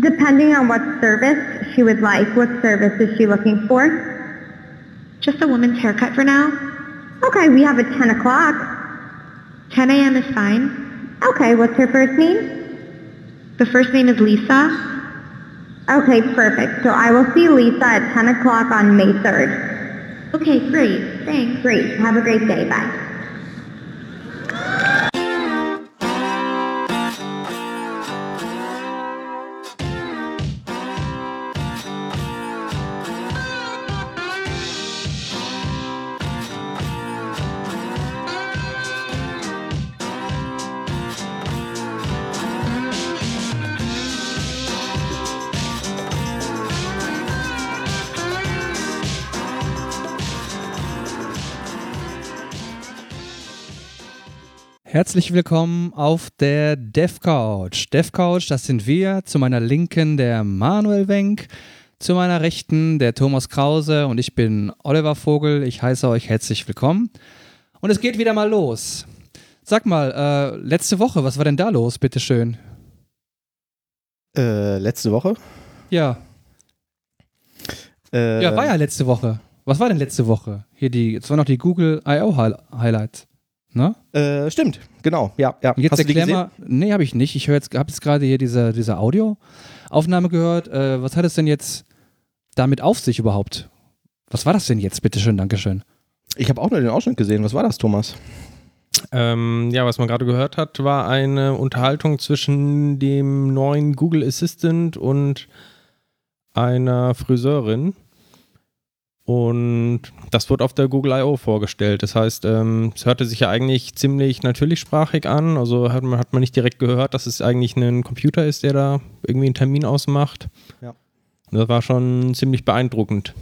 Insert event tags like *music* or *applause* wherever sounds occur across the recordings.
Depending on what service she would like. What service is she looking for? Just a woman's haircut for now. Okay, we have a 10 o'clock. 10 a.m. is fine. Okay, what's her first name? The first name is Lisa. Okay, perfect. So I will see Lisa at 10 o'clock on May 3rd. Okay, great. Thanks. Great. Have a great day. Bye. Herzlich willkommen auf der DevCouch. DevCouch, das sind wir. Zu meiner Linken der Manuel Wenk, zu meiner Rechten der Thomas Krause und ich bin Oliver Vogel. Ich heiße euch herzlich willkommen. Und es geht wieder mal los. Sag mal, äh, letzte Woche, was war denn da los, bitteschön? Äh, letzte Woche? Ja. Äh, Ja, war ja letzte Woche. Was war denn letzte Woche? Hier die, jetzt war noch die Google I.O. Hi- Highlights. Ne? Äh, stimmt, genau, ja, ja. Und jetzt Hast du die erklär mal, nee, habe ich nicht. Ich höre jetzt, habe jetzt gerade hier diese, diese Audioaufnahme gehört. Äh, was hat es denn jetzt damit auf sich überhaupt? Was war das denn jetzt? Bitteschön, Dankeschön. Ich habe auch nur den Ausschnitt gesehen. Was war das, Thomas? Ähm, ja, was man gerade gehört hat, war eine Unterhaltung zwischen dem neuen Google Assistant und einer Friseurin. Und das wird auf der Google I.O. vorgestellt. Das heißt, ähm, es hörte sich ja eigentlich ziemlich natürlichsprachig an. Also hat man, hat man nicht direkt gehört, dass es eigentlich ein Computer ist, der da irgendwie einen Termin ausmacht. Ja. Das war schon ziemlich beeindruckend.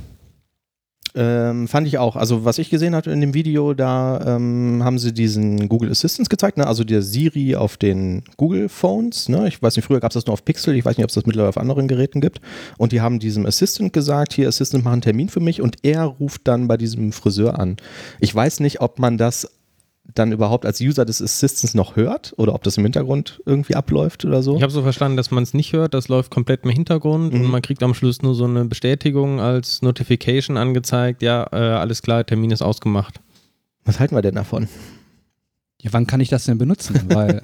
Ähm, fand ich auch. Also, was ich gesehen hatte in dem Video, da ähm, haben sie diesen Google Assistant gezeigt, ne? also der Siri auf den Google Phones. Ne? Ich weiß nicht, früher gab es das nur auf Pixel, ich weiß nicht, ob es das mittlerweile auf anderen Geräten gibt. Und die haben diesem Assistant gesagt: Hier, Assistant, mach einen Termin für mich. Und er ruft dann bei diesem Friseur an. Ich weiß nicht, ob man das dann überhaupt als User des Assistants noch hört oder ob das im Hintergrund irgendwie abläuft oder so. Ich habe so verstanden, dass man es nicht hört, das läuft komplett im Hintergrund Mhm. und man kriegt am Schluss nur so eine Bestätigung als Notification angezeigt, ja, äh, alles klar, Termin ist ausgemacht. Was halten wir denn davon? Ja, wann kann ich das denn benutzen? *laughs* Weil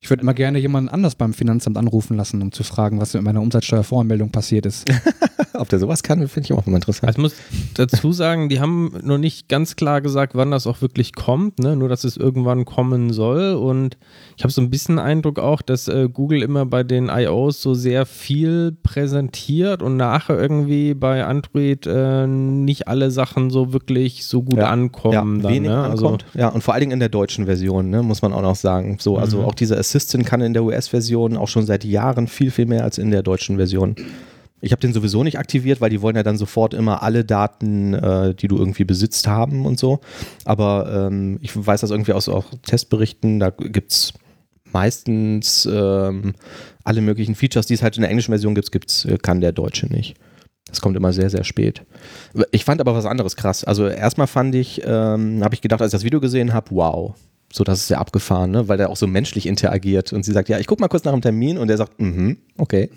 ich würde immer gerne jemanden anders beim Finanzamt anrufen lassen, um zu fragen, was mit meiner Umsatzsteuervoranmeldung passiert ist. *laughs* Ob der sowas kann, finde ich auch immer interessant. Also ich muss dazu sagen, die haben noch nicht ganz klar gesagt, wann das auch wirklich kommt, ne? nur dass es irgendwann kommen soll und ich habe so ein bisschen Eindruck auch, dass äh, Google immer bei den I.O.s so sehr viel präsentiert und nachher irgendwie bei Android äh, nicht alle Sachen so wirklich so gut Ja. ankommen. ja, dann, wenig ne? Also, ankommt. ja, und vor allen Dingen in der deutschen Version, ne, muss man auch noch sagen. So, also Mhm. auch dieser Assistant kann in der US-Version auch schon seit Jahren viel, viel mehr als in der deutschen Version. Ich habe den sowieso nicht aktiviert, weil die wollen ja dann sofort immer alle Daten, äh, die du irgendwie besitzt, haben und so. Aber ähm, ich weiß das irgendwie aus auch Testberichten, da gibt es meistens ähm, alle möglichen Features, die es halt in der englischen Version gibt, gibt's, äh, kann der Deutsche nicht. Das kommt immer sehr, sehr spät. Ich fand aber was anderes krass. Also erstmal fand ich, ähm, habe ich gedacht, als ich das Video gesehen habe, wow. So, das ist ja abgefahren, ne? weil der auch so menschlich interagiert. Und sie sagt, ja, ich guck mal kurz nach dem Termin. Und er sagt, mhm, okay.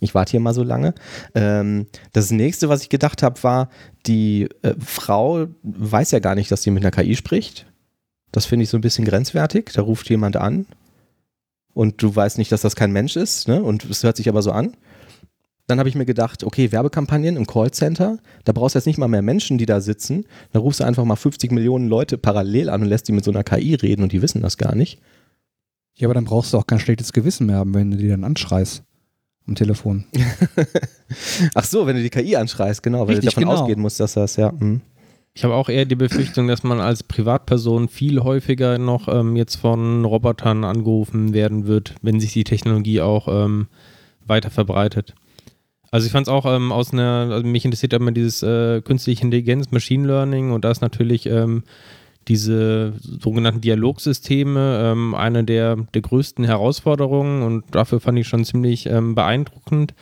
Ich warte hier mal so lange. Ähm, das nächste, was ich gedacht habe, war, die äh, Frau weiß ja gar nicht, dass sie mit einer KI spricht. Das finde ich so ein bisschen grenzwertig. Da ruft jemand an und du weißt nicht, dass das kein Mensch ist. Ne? Und es hört sich aber so an. Dann habe ich mir gedacht, okay, Werbekampagnen im Callcenter, da brauchst du jetzt nicht mal mehr Menschen, die da sitzen. Da rufst du einfach mal 50 Millionen Leute parallel an und lässt die mit so einer KI reden und die wissen das gar nicht. Ja, aber dann brauchst du auch kein schlechtes Gewissen mehr haben, wenn du die dann anschreist am Telefon. *laughs* Ach so, wenn du die KI anschreist, genau, weil Richtig, du davon genau. ausgehen musst, dass das, ja. hm. Ich habe auch eher die Befürchtung, dass man als Privatperson viel häufiger noch ähm, jetzt von Robotern angerufen werden wird, wenn sich die Technologie auch ähm, weiter verbreitet. Also ich fand es auch ähm, aus einer, also mich interessiert immer dieses äh, künstliche Intelligenz, Machine Learning und da ist natürlich ähm, diese sogenannten Dialogsysteme ähm, eine der, der größten Herausforderungen und dafür fand ich schon ziemlich ähm, beeindruckend.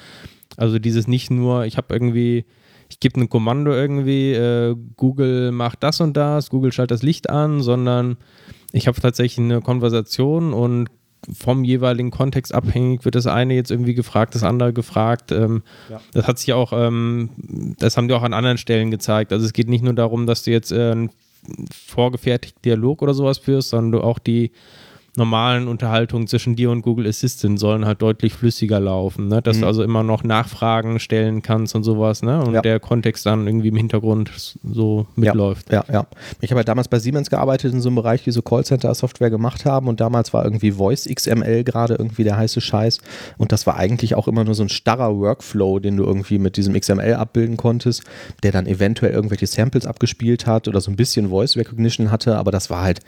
Also dieses nicht nur, ich habe irgendwie ich gebe ein Kommando irgendwie, äh, Google macht das und das, Google schaltet das Licht an, sondern ich habe tatsächlich eine Konversation und vom jeweiligen Kontext abhängig wird das eine jetzt irgendwie gefragt, das andere gefragt. Ähm, ja. Das hat sich auch, ähm, das haben die auch an anderen Stellen gezeigt. Also es geht nicht nur darum, dass du jetzt äh, einen vorgefertigten Dialog oder sowas führst, sondern du auch die normalen Unterhaltungen zwischen dir und Google Assistant sollen halt deutlich flüssiger laufen, ne? dass mhm. du also immer noch Nachfragen stellen kannst und sowas ne? und ja. der Kontext dann irgendwie im Hintergrund so mitläuft. Ja, ja. ja. Ich habe ja damals bei Siemens gearbeitet in so einem Bereich, die so Callcenter-Software gemacht haben und damals war irgendwie Voice XML gerade irgendwie der heiße Scheiß und das war eigentlich auch immer nur so ein starrer Workflow, den du irgendwie mit diesem XML abbilden konntest, der dann eventuell irgendwelche Samples abgespielt hat oder so ein bisschen Voice Recognition hatte, aber das war halt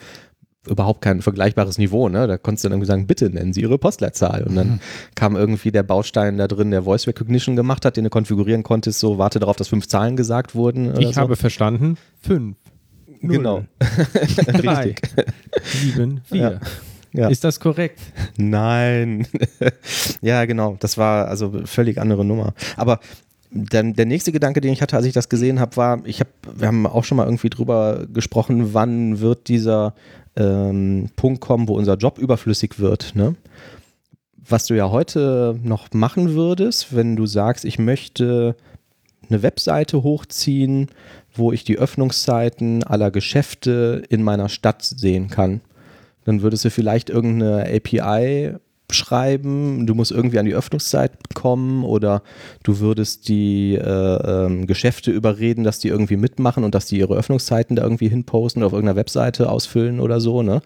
überhaupt kein vergleichbares Niveau. Ne? Da konntest du dann irgendwie sagen, bitte nennen Sie Ihre Postleitzahl. Und dann mhm. kam irgendwie der Baustein da drin, der Voice Recognition gemacht hat, den du konfigurieren konntest, so warte darauf, dass fünf Zahlen gesagt wurden. Ich so. habe verstanden, fünf. Null, genau. *laughs* *laughs* Drei, sieben, vier. Ja. Ja. Ist das korrekt? Nein. *laughs* ja, genau. Das war also völlig andere Nummer. Aber dann der nächste Gedanke, den ich hatte, als ich das gesehen habe, war, ich habe, wir haben auch schon mal irgendwie drüber gesprochen, wann wird dieser ähm, Punkt kommen, wo unser Job überflüssig wird. Ne? Was du ja heute noch machen würdest, wenn du sagst, ich möchte eine Webseite hochziehen, wo ich die Öffnungszeiten aller Geschäfte in meiner Stadt sehen kann. Dann würdest du vielleicht irgendeine API schreiben, du musst irgendwie an die Öffnungszeit kommen oder du würdest die äh, ähm, Geschäfte überreden, dass die irgendwie mitmachen und dass die ihre Öffnungszeiten da irgendwie hinposten oder auf irgendeiner Webseite ausfüllen oder so. Ne?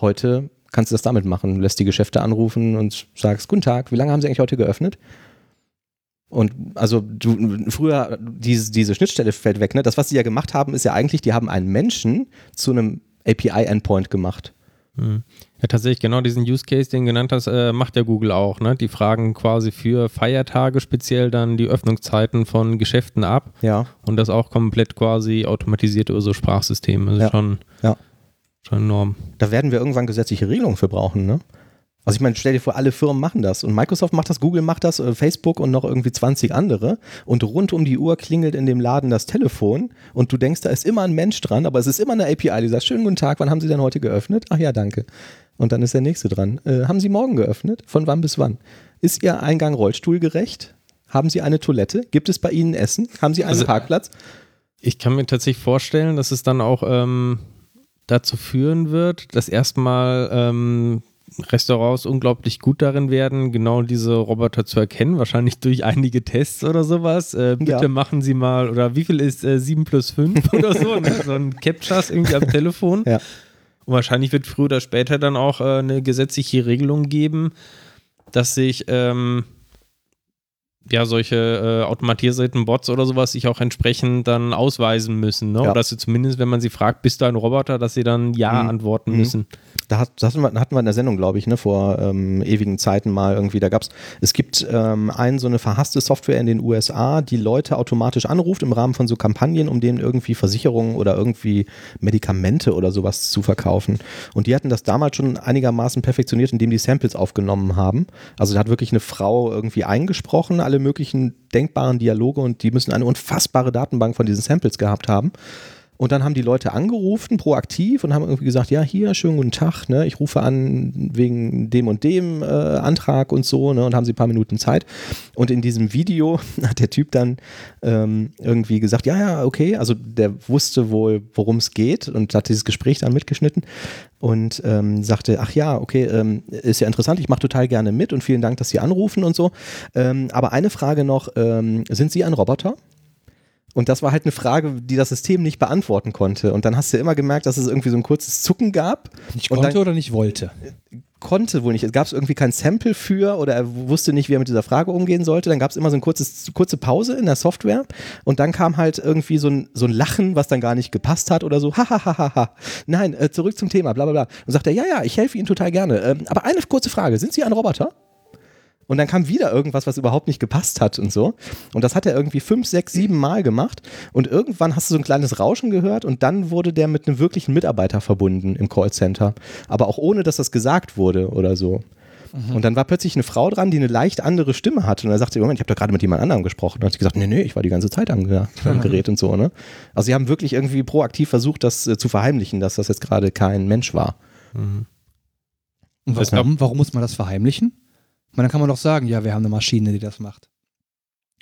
Heute kannst du das damit machen, lässt die Geschäfte anrufen und sagst, guten Tag, wie lange haben sie eigentlich heute geöffnet? Und also du, früher, diese, diese Schnittstelle fällt weg, ne? Das, was sie ja gemacht haben, ist ja eigentlich, die haben einen Menschen zu einem API-Endpoint gemacht. Hm. Ja, tatsächlich, genau diesen Use Case, den du genannt hast, äh, macht ja Google auch. Ne? Die fragen quasi für Feiertage speziell dann die Öffnungszeiten von Geschäften ab. Ja. Und das auch komplett quasi automatisiert über so Sprachsysteme. Das ja. ist schon, ja. schon enorm. Da werden wir irgendwann gesetzliche Regelungen für brauchen, ne? Also ich meine, stell dir vor, alle Firmen machen das und Microsoft macht das, Google macht das, äh, Facebook und noch irgendwie 20 andere und rund um die Uhr klingelt in dem Laden das Telefon und du denkst, da ist immer ein Mensch dran, aber es ist immer eine API, die sagt, schönen guten Tag, wann haben Sie denn heute geöffnet? Ach ja, danke. Und dann ist der nächste dran. Äh, haben Sie morgen geöffnet? Von wann bis wann? Ist Ihr Eingang rollstuhlgerecht? Haben Sie eine Toilette? Gibt es bei Ihnen Essen? Haben Sie einen also, Parkplatz? Ich kann mir tatsächlich vorstellen, dass es dann auch ähm, dazu führen wird, dass erstmal ähm, Restaurants unglaublich gut darin werden, genau diese Roboter zu erkennen, wahrscheinlich durch einige Tests oder sowas. Äh, bitte ja. machen Sie mal, oder wie viel ist äh, 7 plus 5 *laughs* oder so, ne? so ein Captchas irgendwie am Telefon. Ja. Und wahrscheinlich wird früher oder später dann auch äh, eine gesetzliche Regelung geben, dass sich ähm, ja, solche äh, automatisierten Bots oder sowas sich auch entsprechend dann ausweisen müssen. Ne? Ja. Oder dass sie zumindest, wenn man sie fragt, bist du ein Roboter, dass sie dann Ja mhm. antworten mhm. müssen. Da hat, hatten, wir, hatten wir in der Sendung, glaube ich, ne, vor ähm, ewigen Zeiten mal irgendwie. Da gab es, es gibt ähm, einen, so eine verhasste Software in den USA, die Leute automatisch anruft im Rahmen von so Kampagnen, um denen irgendwie Versicherungen oder irgendwie Medikamente oder sowas zu verkaufen. Und die hatten das damals schon einigermaßen perfektioniert, indem die Samples aufgenommen haben. Also da hat wirklich eine Frau irgendwie eingesprochen, alle möglichen denkbaren Dialoge und die müssen eine unfassbare Datenbank von diesen Samples gehabt haben. Und dann haben die Leute angerufen, proaktiv, und haben irgendwie gesagt, ja, hier, schönen guten Tag, ne? ich rufe an wegen dem und dem äh, Antrag und so, ne? und haben sie ein paar Minuten Zeit. Und in diesem Video *laughs* hat der Typ dann ähm, irgendwie gesagt, ja, ja, okay, also der wusste wohl, worum es geht und hat dieses Gespräch dann mitgeschnitten und ähm, sagte, ach ja, okay, ähm, ist ja interessant, ich mache total gerne mit und vielen Dank, dass Sie anrufen und so. Ähm, aber eine Frage noch, ähm, sind Sie ein Roboter? Und das war halt eine Frage, die das System nicht beantworten konnte. Und dann hast du immer gemerkt, dass es irgendwie so ein kurzes Zucken gab. Nicht konnte dann, oder nicht wollte? Konnte wohl nicht. Es gab irgendwie kein Sample für oder er wusste nicht, wie er mit dieser Frage umgehen sollte. Dann gab es immer so eine kurzes, kurze Pause in der Software und dann kam halt irgendwie so ein, so ein Lachen, was dann gar nicht gepasst hat oder so. Hahaha. Nein, äh, zurück zum Thema, bla bla bla. Und sagt er, ja, ja, ich helfe Ihnen total gerne. Ähm, aber eine kurze Frage, sind Sie ein Roboter? Und dann kam wieder irgendwas, was überhaupt nicht gepasst hat und so. Und das hat er irgendwie fünf, sechs, sieben Mal gemacht. Und irgendwann hast du so ein kleines Rauschen gehört und dann wurde der mit einem wirklichen Mitarbeiter verbunden im Callcenter. Aber auch ohne, dass das gesagt wurde oder so. Und dann war plötzlich eine Frau dran, die eine leicht andere Stimme hatte. Und er sagte, Moment, ich habe doch gerade mit jemand anderem gesprochen. Und dann hat sie gesagt, nee, nee, ich war die ganze Zeit am, *laughs* am Gerät und so. Ne? Also sie haben wirklich irgendwie proaktiv versucht, das äh, zu verheimlichen, dass das jetzt gerade kein Mensch war. Und warum, warum muss man das verheimlichen? Meine, dann kann man doch sagen, ja, wir haben eine Maschine, die das macht.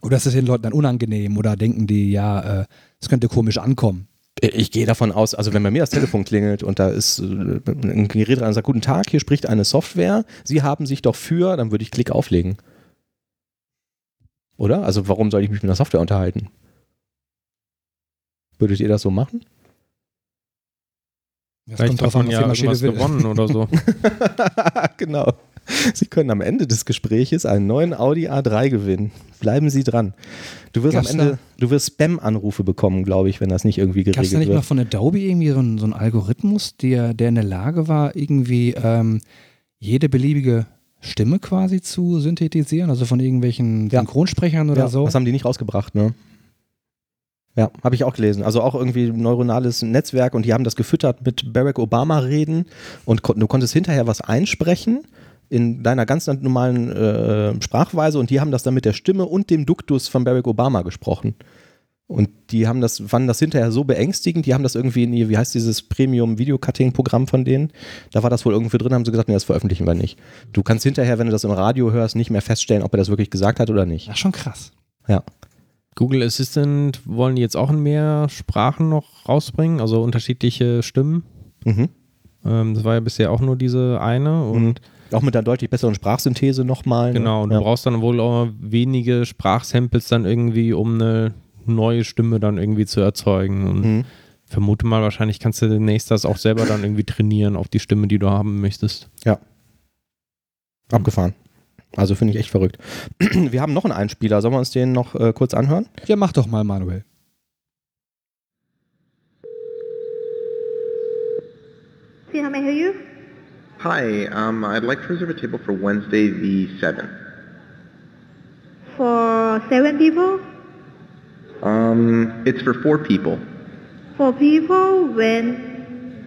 Oder ist das den Leuten dann unangenehm oder denken die, ja, äh, es könnte komisch ankommen? Ich gehe davon aus, also wenn bei mir das Telefon klingelt und da ist äh, ein Gerät dran und sagt, guten Tag, hier spricht eine Software, Sie haben sich doch für, dann würde ich Klick auflegen. Oder? Also warum soll ich mich mit einer Software unterhalten? Würdet ihr das so machen? Das Vielleicht hat man ja irgendwas gewonnen oder so. *laughs* *laughs* genau. *laughs* Sie können am Ende des Gespräches einen neuen Audi A3 gewinnen. Bleiben Sie dran. Du wirst Gab's am Ende, du wirst Spam-Anrufe bekommen, glaube ich, wenn das nicht irgendwie Gab es da geregelt nicht mal wird. von Adobe irgendwie so einen, so einen Algorithmus, der, der in der Lage war, irgendwie ähm, jede beliebige Stimme quasi zu synthetisieren, also von irgendwelchen Ja. Synchronsprechern oder ja, so? Das haben die nicht rausgebracht, ne? Ja, habe ich auch gelesen. Also auch irgendwie neuronales Netzwerk und die haben das gefüttert mit Barack Obama-Reden und kon du konntest hinterher was einsprechen in deiner ganz normalen äh, Sprachweise und die haben das dann mit der Stimme und dem Duktus von Barack Obama gesprochen. Und die haben das, fanden das hinterher so beängstigend, die haben das irgendwie in ihr, wie heißt dieses Premium-Video-Cutting-Programm von denen? Da war das wohl irgendwie drin, haben sie gesagt, nee, das veröffentlichen wir nicht. Du kannst hinterher, wenn du das im Radio hörst, nicht mehr feststellen, ob er das wirklich gesagt hat oder nicht. Ach, schon krass. Ja. Google Assistant wollen die jetzt auch in mehr Sprachen noch rausbringen, also unterschiedliche Stimmen. Mhm. Ähm, das war ja bisher auch nur diese eine und Auch mit einer deutlich besseren Sprachsynthese nochmal. ne? genau, du ja. brauchst dann wohl auch wenige Sprachsamples dann irgendwie, um eine neue Stimme dann irgendwie zu erzeugen. Und Mhm. vermute mal, wahrscheinlich kannst du demnächst das auch selber dann irgendwie trainieren auf die Stimme, die du haben möchtest. Abgefahren. Also finde ich echt verrückt. *clears throat* Wir haben noch einen Einspieler. Sollen wir uns den noch äh, kurz anhören? Ja, mach doch mal, Manuel. See how may I hear you? Hi, um, I'd like to reserve a table for Wednesday the 7th. For seven people? Um, it's for four people. For people when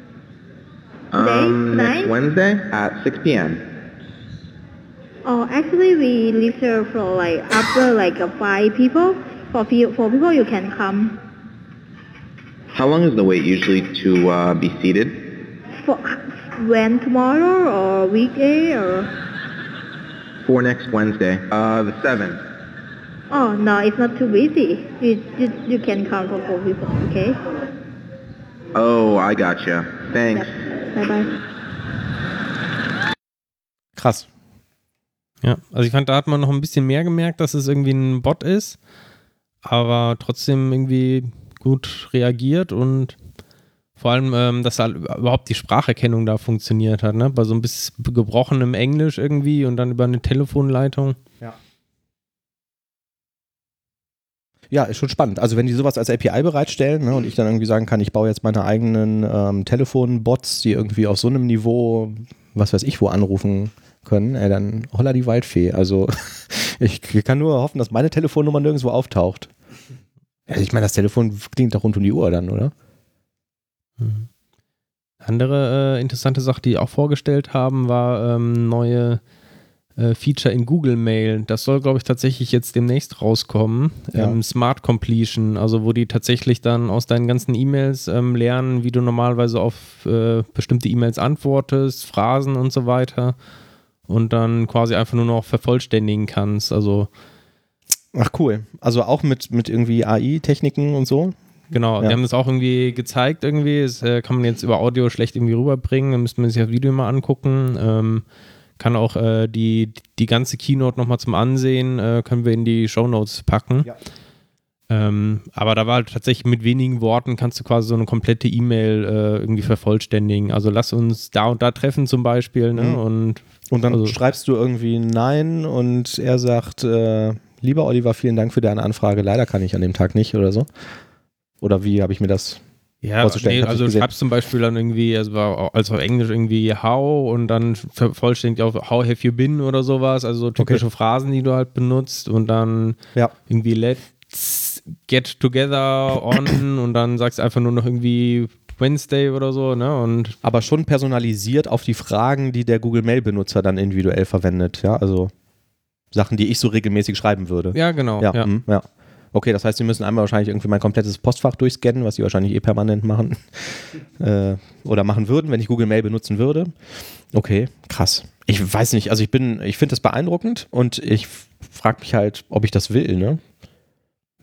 Um, Today? next Tonight? Wednesday at 6 p.m. Oh, actually, we reserve for like after like uh, five people. For few, for people, you can come. How long is the wait usually to uh, be seated? For when tomorrow or weekday or? For next Wednesday, uh, the 7th. Oh no, it's not too busy. You you, you can come for four people. Okay. Oh, I gotcha. Thanks. Bye bye. Krass. Ja, also ich fand, da hat man noch ein bisschen mehr gemerkt, dass es irgendwie ein Bot ist, aber trotzdem irgendwie gut reagiert und vor allem, ähm, dass halt überhaupt die Spracherkennung da funktioniert hat, ne? Bei so ein bisschen gebrochenem Englisch irgendwie und dann über eine Telefonleitung. Ja, ist schon spannend. Also wenn die sowas als API bereitstellen ne, und ich dann irgendwie sagen kann, ich baue jetzt meine eigenen ähm, Telefonbots, die irgendwie auf so einem Niveau, was weiß ich, wo anrufen können, ey, dann holla die Waldfee. Also *laughs* ich kann nur hoffen, dass meine Telefonnummer nirgendwo auftaucht. Also ich meine, das Telefon klingt doch rund um die Uhr dann, oder? Andere äh, interessante Sache, die auch vorgestellt haben, war ähm, neue äh, Feature in Google Mail. Das soll, glaube ich, tatsächlich jetzt demnächst rauskommen. Ja. Ähm, Smart Completion, also wo die tatsächlich dann aus deinen ganzen E-Mails ähm, lernen, wie du normalerweise auf äh, bestimmte E-Mails antwortest, Phrasen und so weiter. Und dann quasi einfach nur noch vervollständigen kannst. Also Ach cool. Also auch mit, mit irgendwie AI-Techniken und so. Genau, Ja. die haben das auch irgendwie gezeigt irgendwie. Das äh, kann man jetzt über Audio schlecht irgendwie rüberbringen. Da müsste man sich das Video mal angucken. Ähm, kann auch äh, die, die ganze Keynote nochmal zum Ansehen, äh, können wir in die Shownotes packen. Ja. Ähm, aber da war halt tatsächlich mit wenigen Worten kannst du quasi so eine komplette E-Mail äh, irgendwie vervollständigen. Also lass uns da und da treffen zum Beispiel. Ne? Mhm. Und Und dann Also- schreibst du irgendwie Nein und er sagt, äh, lieber Oliver, vielen Dank für deine Anfrage. Leider kann ich an dem Tag nicht oder so. Oder wie habe ich mir das? ja, vorzustellen. nee, also du schreibst zum Beispiel dann irgendwie, also also auf Englisch irgendwie how und dann vervollständigt auf how have you been oder sowas. Also so typische Phrasen, die du halt benutzt und dann Ja. irgendwie let's get together on *clears throat* und dann sagst du einfach nur noch irgendwie Wednesday oder so, ne? Und Aber schon personalisiert auf die Fragen, die der Google Mail-Benutzer dann individuell verwendet. Ja, also Sachen, die ich so regelmäßig schreiben würde. ja, genau. Ja, ja. mhm, ja. Okay, das heißt, Sie müssen einmal wahrscheinlich irgendwie mein komplettes Postfach durchscannen, was Sie wahrscheinlich eh permanent machen. *laughs* äh, oder machen würden, wenn ich Google Mail benutzen würde. Okay, krass. Ich weiß nicht, also ich bin, ich finde das beeindruckend und ich frage mich halt, ob ich das will, ne?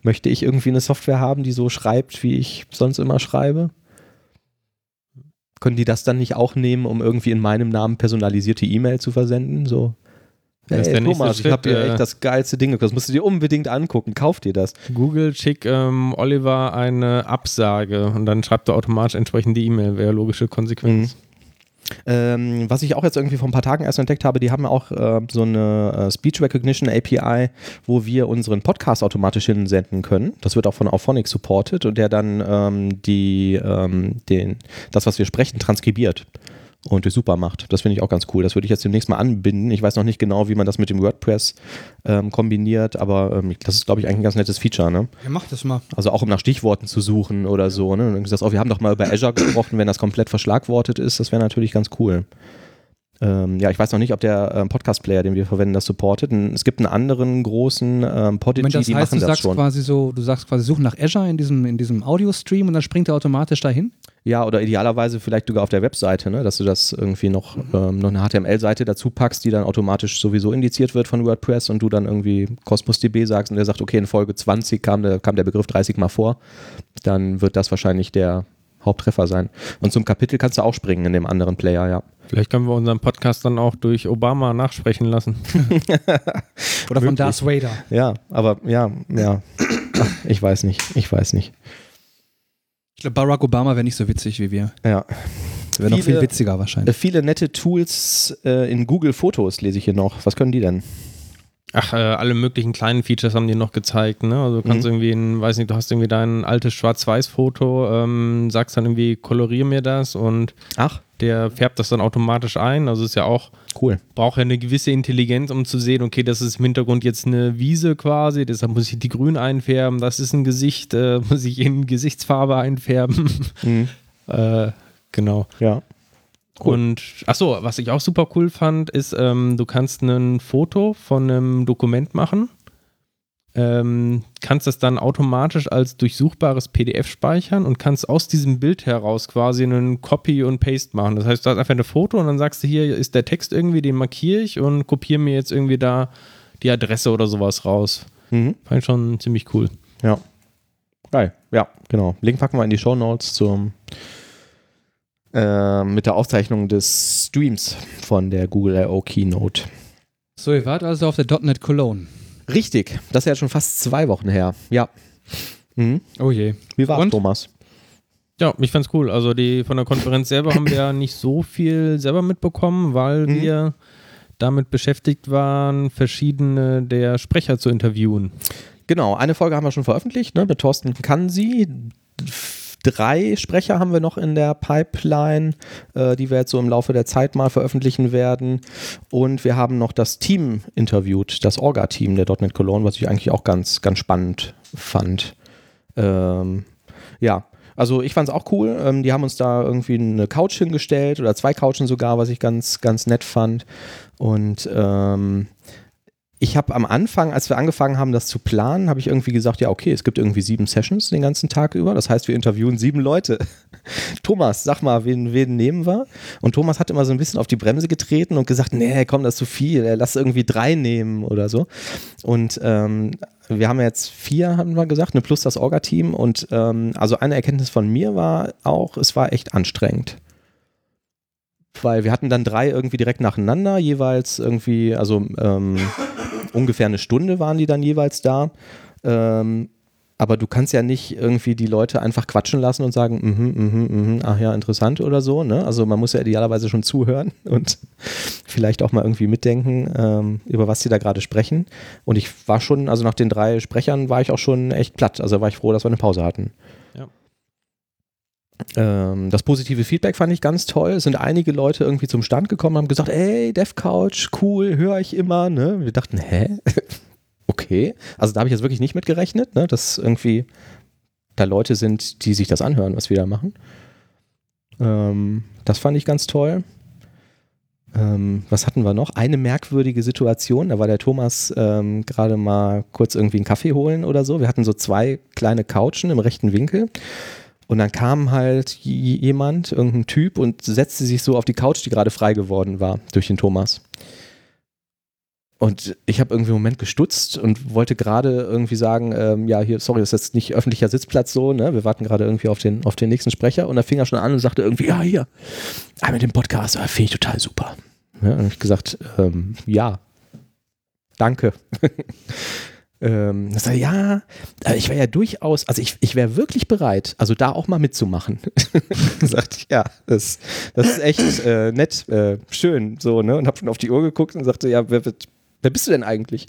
Möchte ich irgendwie eine Software haben, die so schreibt, wie ich sonst immer schreibe? Können die das dann nicht auch nehmen, um irgendwie in meinem Namen personalisierte E-Mail zu versenden? So, hey, Thomas, ich Schritt, habe dir äh, echt das geilste Ding gekauft. Das musst du dir unbedingt angucken. Kauf dir das. Google, schick ähm, Oliver eine Absage und dann schreibt er automatisch entsprechend die E-Mail, wäre logische Konsequenz. Ähm, was ich auch jetzt irgendwie vor ein paar Tagen erst entdeckt habe, die haben auch äh, so eine äh, Speech Recognition API, wo wir unseren Podcast automatisch hinsenden können. Das wird auch von Auphonic supported und der dann ähm, die, ähm, den, das, was wir sprechen, transkribiert und super macht. Das finde ich auch ganz cool. Das würde ich jetzt demnächst mal anbinden. Ich weiß noch nicht genau, wie man das mit dem WordPress ähm, kombiniert, aber ähm, das ist, glaube ich, eigentlich ein ganz nettes Feature. Ne? Ja, mach das mal. Also auch um nach Stichworten zu suchen oder so. Ne? Und dann oh, wir haben doch mal über Azure gesprochen, wenn das komplett verschlagwortet ist, das wäre natürlich ganz cool. Ähm, ja, ich weiß noch nicht, ob der ähm, Podcast-Player, den wir verwenden, das supportet. Es gibt einen anderen großen ähm, Podigy, das die heißt, machen du das sagst schon. quasi so, du sagst quasi, such nach Azure in diesem, in diesem Audio-Stream und dann springt er automatisch dahin? Ja, oder idealerweise vielleicht sogar auf der Webseite, ne? dass du das irgendwie noch, ähm, noch eine HTML-Seite dazu packst, die dann automatisch sowieso indiziert wird von WordPress und du dann irgendwie Cosmos DB sagst und der sagt, okay, in Folge 20 kam der, kam der Begriff 30 mal vor, dann wird das wahrscheinlich der Haupttreffer sein. Und zum Kapitel kannst du auch springen in dem anderen Player, ja. Vielleicht können wir unseren Podcast dann auch durch Obama nachsprechen lassen. *laughs* Oder von Darth Vader? Ja, aber ja, ja. Ach, ich weiß nicht, ich weiß nicht. Glaube, Barack Obama wäre nicht so witzig wie wir. Ja. Wäre noch viel witziger Äh, wahrscheinlich. viele nette Tools äh, in Google Fotos lese ich hier noch. Was können die denn? Ach, äh, alle möglichen kleinen Features haben die noch gezeigt, ne? Also du kannst Mhm. irgendwie, ein, weiß nicht, du hast irgendwie dein altes Schwarz-Weiß-Foto, ähm, sagst dann irgendwie, kolorier mir das und Ach, der färbt das dann automatisch ein. Also ist ja auch, cool. braucht ja eine gewisse Intelligenz, um zu sehen, okay, das ist im Hintergrund jetzt eine Wiese quasi, deshalb muss ich die grün einfärben, das ist ein Gesicht, äh, *laughs* muss ich in Gesichtsfarbe einfärben. Mhm. *laughs* äh, genau. Ja. Cool. Und achso, was ich auch super cool fand, ist, ähm, du kannst ein Foto von einem Dokument machen, ähm, kannst das dann automatisch als durchsuchbares PDF speichern und kannst aus diesem Bild heraus quasi einen Copy und Paste machen. Das heißt, du hast einfach ein Foto und dann sagst du, hier ist der Text irgendwie, den markiere ich und kopiere mir jetzt irgendwie da die Adresse oder sowas raus. Mhm. Fand ich schon ziemlich cool. Ja. Geil. Ja, genau. Link packen wir in die Show Notes zum äh, mit der Aufzeichnung des Streams von der Google I.O. Keynote. So, ihr wart also auf der .NET Cologne. Richtig, das ist ja schon fast zwei Wochen her. Ja. Mhm. Oh je. Wie war's, Und? Thomas? Ja, ich fand's cool. Also die von der Konferenz selber haben wir ja *clears throat* nicht so viel selber mitbekommen, weil Mhm. wir damit beschäftigt waren, verschiedene der Sprecher zu interviewen. Genau, eine Folge haben wir schon veröffentlicht, ne, mit Thorsten Kansi. Drei Sprecher haben wir noch in der Pipeline, äh, die wir jetzt so im Laufe der Zeit mal veröffentlichen werden. Und wir haben noch das Team interviewt, das Orga-Team der .NET Cologne, was ich eigentlich auch ganz, ganz spannend fand. Ähm, ja, also ich fand es auch cool. Ähm, die haben uns da irgendwie eine Couch hingestellt oder zwei Couchen sogar, was ich ganz, ganz nett fand. Und ähm, ich habe am Anfang, als wir angefangen haben, das zu planen, habe ich irgendwie gesagt, ja, okay, es gibt irgendwie sieben Sessions den ganzen Tag über. Das heißt, wir interviewen sieben Leute. *laughs* Thomas, sag mal, wen, wen nehmen wir? Und Thomas hat immer so ein bisschen auf die Bremse getreten und gesagt, nee, komm, das ist zu viel, äh, lass irgendwie drei nehmen oder so. Und ähm, wir haben jetzt vier, haben wir gesagt, ne, plus das Orga-Team. Und ähm, also eine Erkenntnis von mir war auch, es war echt anstrengend weil wir hatten dann drei irgendwie direkt nacheinander, jeweils irgendwie, also ähm, ungefähr eine Stunde waren die dann jeweils da. Ähm, aber du kannst ja nicht irgendwie die Leute einfach quatschen lassen und sagen, mhm, mhm, mhm, ach ja, interessant oder so. Ne? Also man muss ja idealerweise schon zuhören *laughs* und vielleicht auch mal irgendwie mitdenken, ähm, über was sie da gerade sprechen. Und ich war schon, also nach den drei Sprechern war ich auch schon echt platt. Also war ich froh, dass wir eine Pause hatten. Ähm, das positive Feedback fand ich ganz toll. Es sind einige Leute irgendwie zum Stand gekommen haben gesagt, ey, DevCouch, cool, höre ich immer. Ne? Wir dachten, hä? *laughs* okay. Also da habe ich jetzt wirklich nicht mit gerechnet, ne? dass irgendwie da Leute sind, die sich das anhören, was wir da machen. Ähm, das fand ich ganz toll. Ähm, was hatten wir noch? Eine merkwürdige Situation. Da war der Thomas ähm, gerade mal kurz irgendwie einen Kaffee holen oder so. Wir hatten so zwei kleine Couchen im rechten Winkel. Und dann kam halt jemand, irgendein Typ, und setzte sich so auf die Couch, die gerade frei geworden war durch den Thomas. Und ich habe irgendwie im Moment gestutzt und wollte gerade irgendwie sagen, ähm, ja, hier, sorry, das ist jetzt nicht öffentlicher Sitzplatz so, ne? Wir warten gerade irgendwie auf den, auf den nächsten Sprecher und da fing er schon an und sagte irgendwie, ja, hier, ah, mit dem Podcast, ah, finde ich total super. Ja, und ich gesagt, ähm, ja, danke. *laughs* ähm, sagt, ja, äh, ich wäre ja durchaus, also ich, ich wäre wirklich bereit, also da auch mal mitzumachen. *laughs* sagt ich, ja, das, das ist echt äh, nett, äh, schön, so, ne? Und habe schon auf die Uhr geguckt und sagte, ja, wer wird wer bist du denn eigentlich?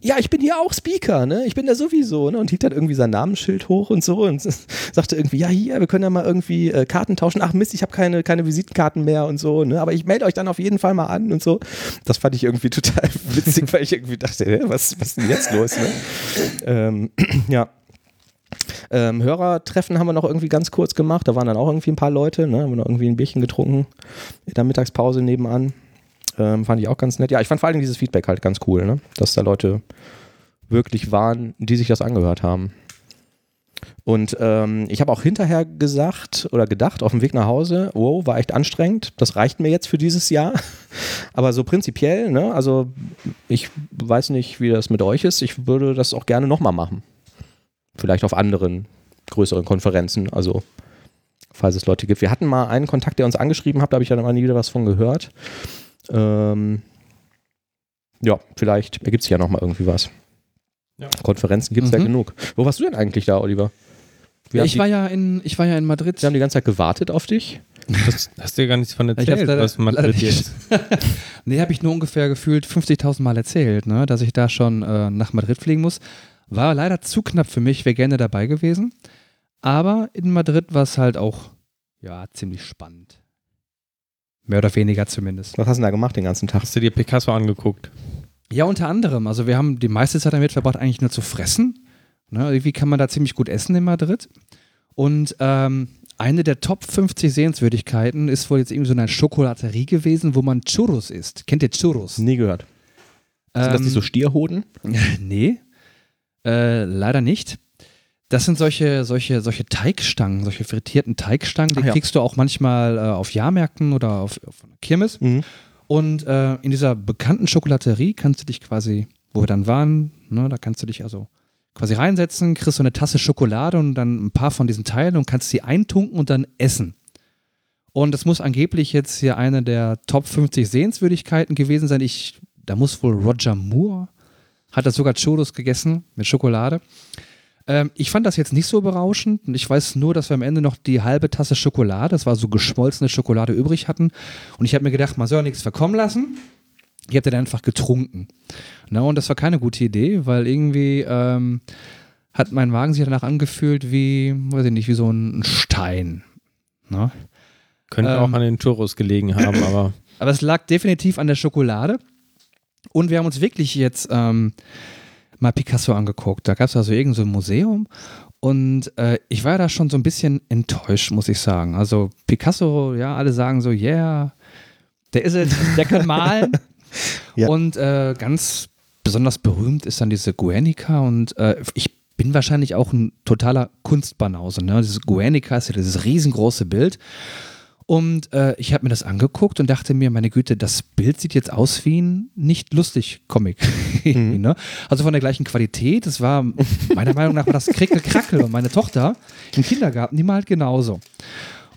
Ja, ich bin hier auch Speaker, ne? Ich bin da sowieso, ne? Und hielt dann irgendwie sein Namensschild hoch und so und *laughs* sagte irgendwie, ja, hier, wir können ja mal irgendwie äh, Karten tauschen. Ach Mist, ich habe keine, keine Visitenkarten mehr und so, ne? Aber ich melde euch dann auf jeden Fall mal an und so. Das fand ich irgendwie *laughs* total witzig, weil ich irgendwie dachte, hä, was, was ist denn jetzt los, ne? Ähm, *clears throat* ja. Ähm, Hörertreffen haben wir noch irgendwie ganz kurz gemacht. Da waren dann auch irgendwie ein paar Leute, ne? Haben wir noch irgendwie ein Bierchen getrunken in der Mittagspause nebenan. Ähm, fand ich auch ganz nett. Ja, ich fand vor allem dieses Feedback halt ganz cool, ne? dass da Leute wirklich waren, die sich das angehört haben. Und ähm, ich habe auch hinterher gesagt oder gedacht auf dem Weg nach Hause, wow, war echt anstrengend, das reicht mir jetzt für dieses Jahr. *laughs* Aber so prinzipiell, ne, also ich weiß nicht, wie das mit euch ist, ich würde das auch gerne nochmal machen. Vielleicht auf anderen größeren Konferenzen, also falls es Leute gibt. Wir hatten mal einen Kontakt, der uns angeschrieben hat, da habe ich ja noch nie wieder was von gehört. Ähm, ja, vielleicht ergibt sich ja nochmal irgendwie was. Ja. Konferenzen gibt es mhm. ja genug. Wo warst du denn eigentlich da, Oliver? Ja, ich, war ja in, ich war ja in Madrid. Sie haben die ganze Zeit gewartet auf dich. Das hast du ja gar nichts von erzählt, leider, was Madrid ist. *laughs* nee, habe ich nur ungefähr gefühlt 50.000 Mal erzählt, ne, dass ich da schon äh, nach Madrid fliegen muss. War leider zu knapp für mich, wäre gerne dabei gewesen. Aber in Madrid war es halt auch ja, ziemlich spannend. Mehr oder weniger zumindest. Was hast du da gemacht den ganzen Tag? Hast du dir Picasso angeguckt? Ja, unter anderem. Also wir haben die meiste Zeit damit verbracht, eigentlich nur zu fressen. Ne, irgendwie kann man da ziemlich gut essen in Madrid. Und ähm, eine der Top 50 Sehenswürdigkeiten ist wohl jetzt irgendwie so eine Schokolaterie gewesen, wo man Churros isst. Kennt ihr Churros? Nie gehört. Sind ähm, das nicht so Stierhoden? *laughs* nee, äh, leider nicht. Das sind solche, solche, solche Teigstangen, solche frittierten Teigstangen, die ja. kriegst du auch manchmal äh, auf Jahrmärkten oder auf, auf Kirmes. Mhm. Und äh, in dieser bekannten Schokolaterie kannst du dich quasi, wo wir dann waren, ne, da kannst du dich also quasi reinsetzen, kriegst so eine Tasse Schokolade und dann ein paar von diesen Teilen und kannst sie eintunken und dann essen. Und das muss angeblich jetzt hier eine der Top 50 Sehenswürdigkeiten gewesen sein. Ich, da muss wohl Roger Moore, hat das sogar Churros gegessen mit Schokolade. Ähm, ich fand das jetzt nicht so berauschend. Ich weiß nur, dass wir am Ende noch die halbe Tasse Schokolade, das war so geschmolzene Schokolade, übrig hatten. Und ich habe mir gedacht, man soll nichts verkommen lassen. Ich habe dann einfach getrunken. Na, und das war keine gute Idee, weil irgendwie ähm, hat mein Wagen sich danach angefühlt wie, weiß ich nicht, wie so ein Stein. Na? Könnte ähm, auch an den Churros gelegen haben, aber. Aber es lag definitiv an der Schokolade. Und wir haben uns wirklich jetzt ähm, mal Picasso angeguckt. Da gab es also irgendein so ein Museum und äh, ich war da schon so ein bisschen enttäuscht, muss ich sagen. Also Picasso, ja, alle sagen so, yeah, der ist es, der kann *laughs* malen. ja. Und äh, ganz besonders berühmt ist dann diese Guernica und äh, ich bin wahrscheinlich auch ein totaler Kunstbanause. Ne? Dieses Guernica ist ja dieses riesengroße Bild. Und äh, ich habe mir das angeguckt und dachte mir, meine Güte, das Bild sieht jetzt aus wie ein nicht lustig Comic. *laughs* Mhm. ne? Also von der gleichen Qualität. Es war, meiner Meinung nach, war das Krickel-Krackel. Und meine Tochter im Kindergarten, die malt genauso.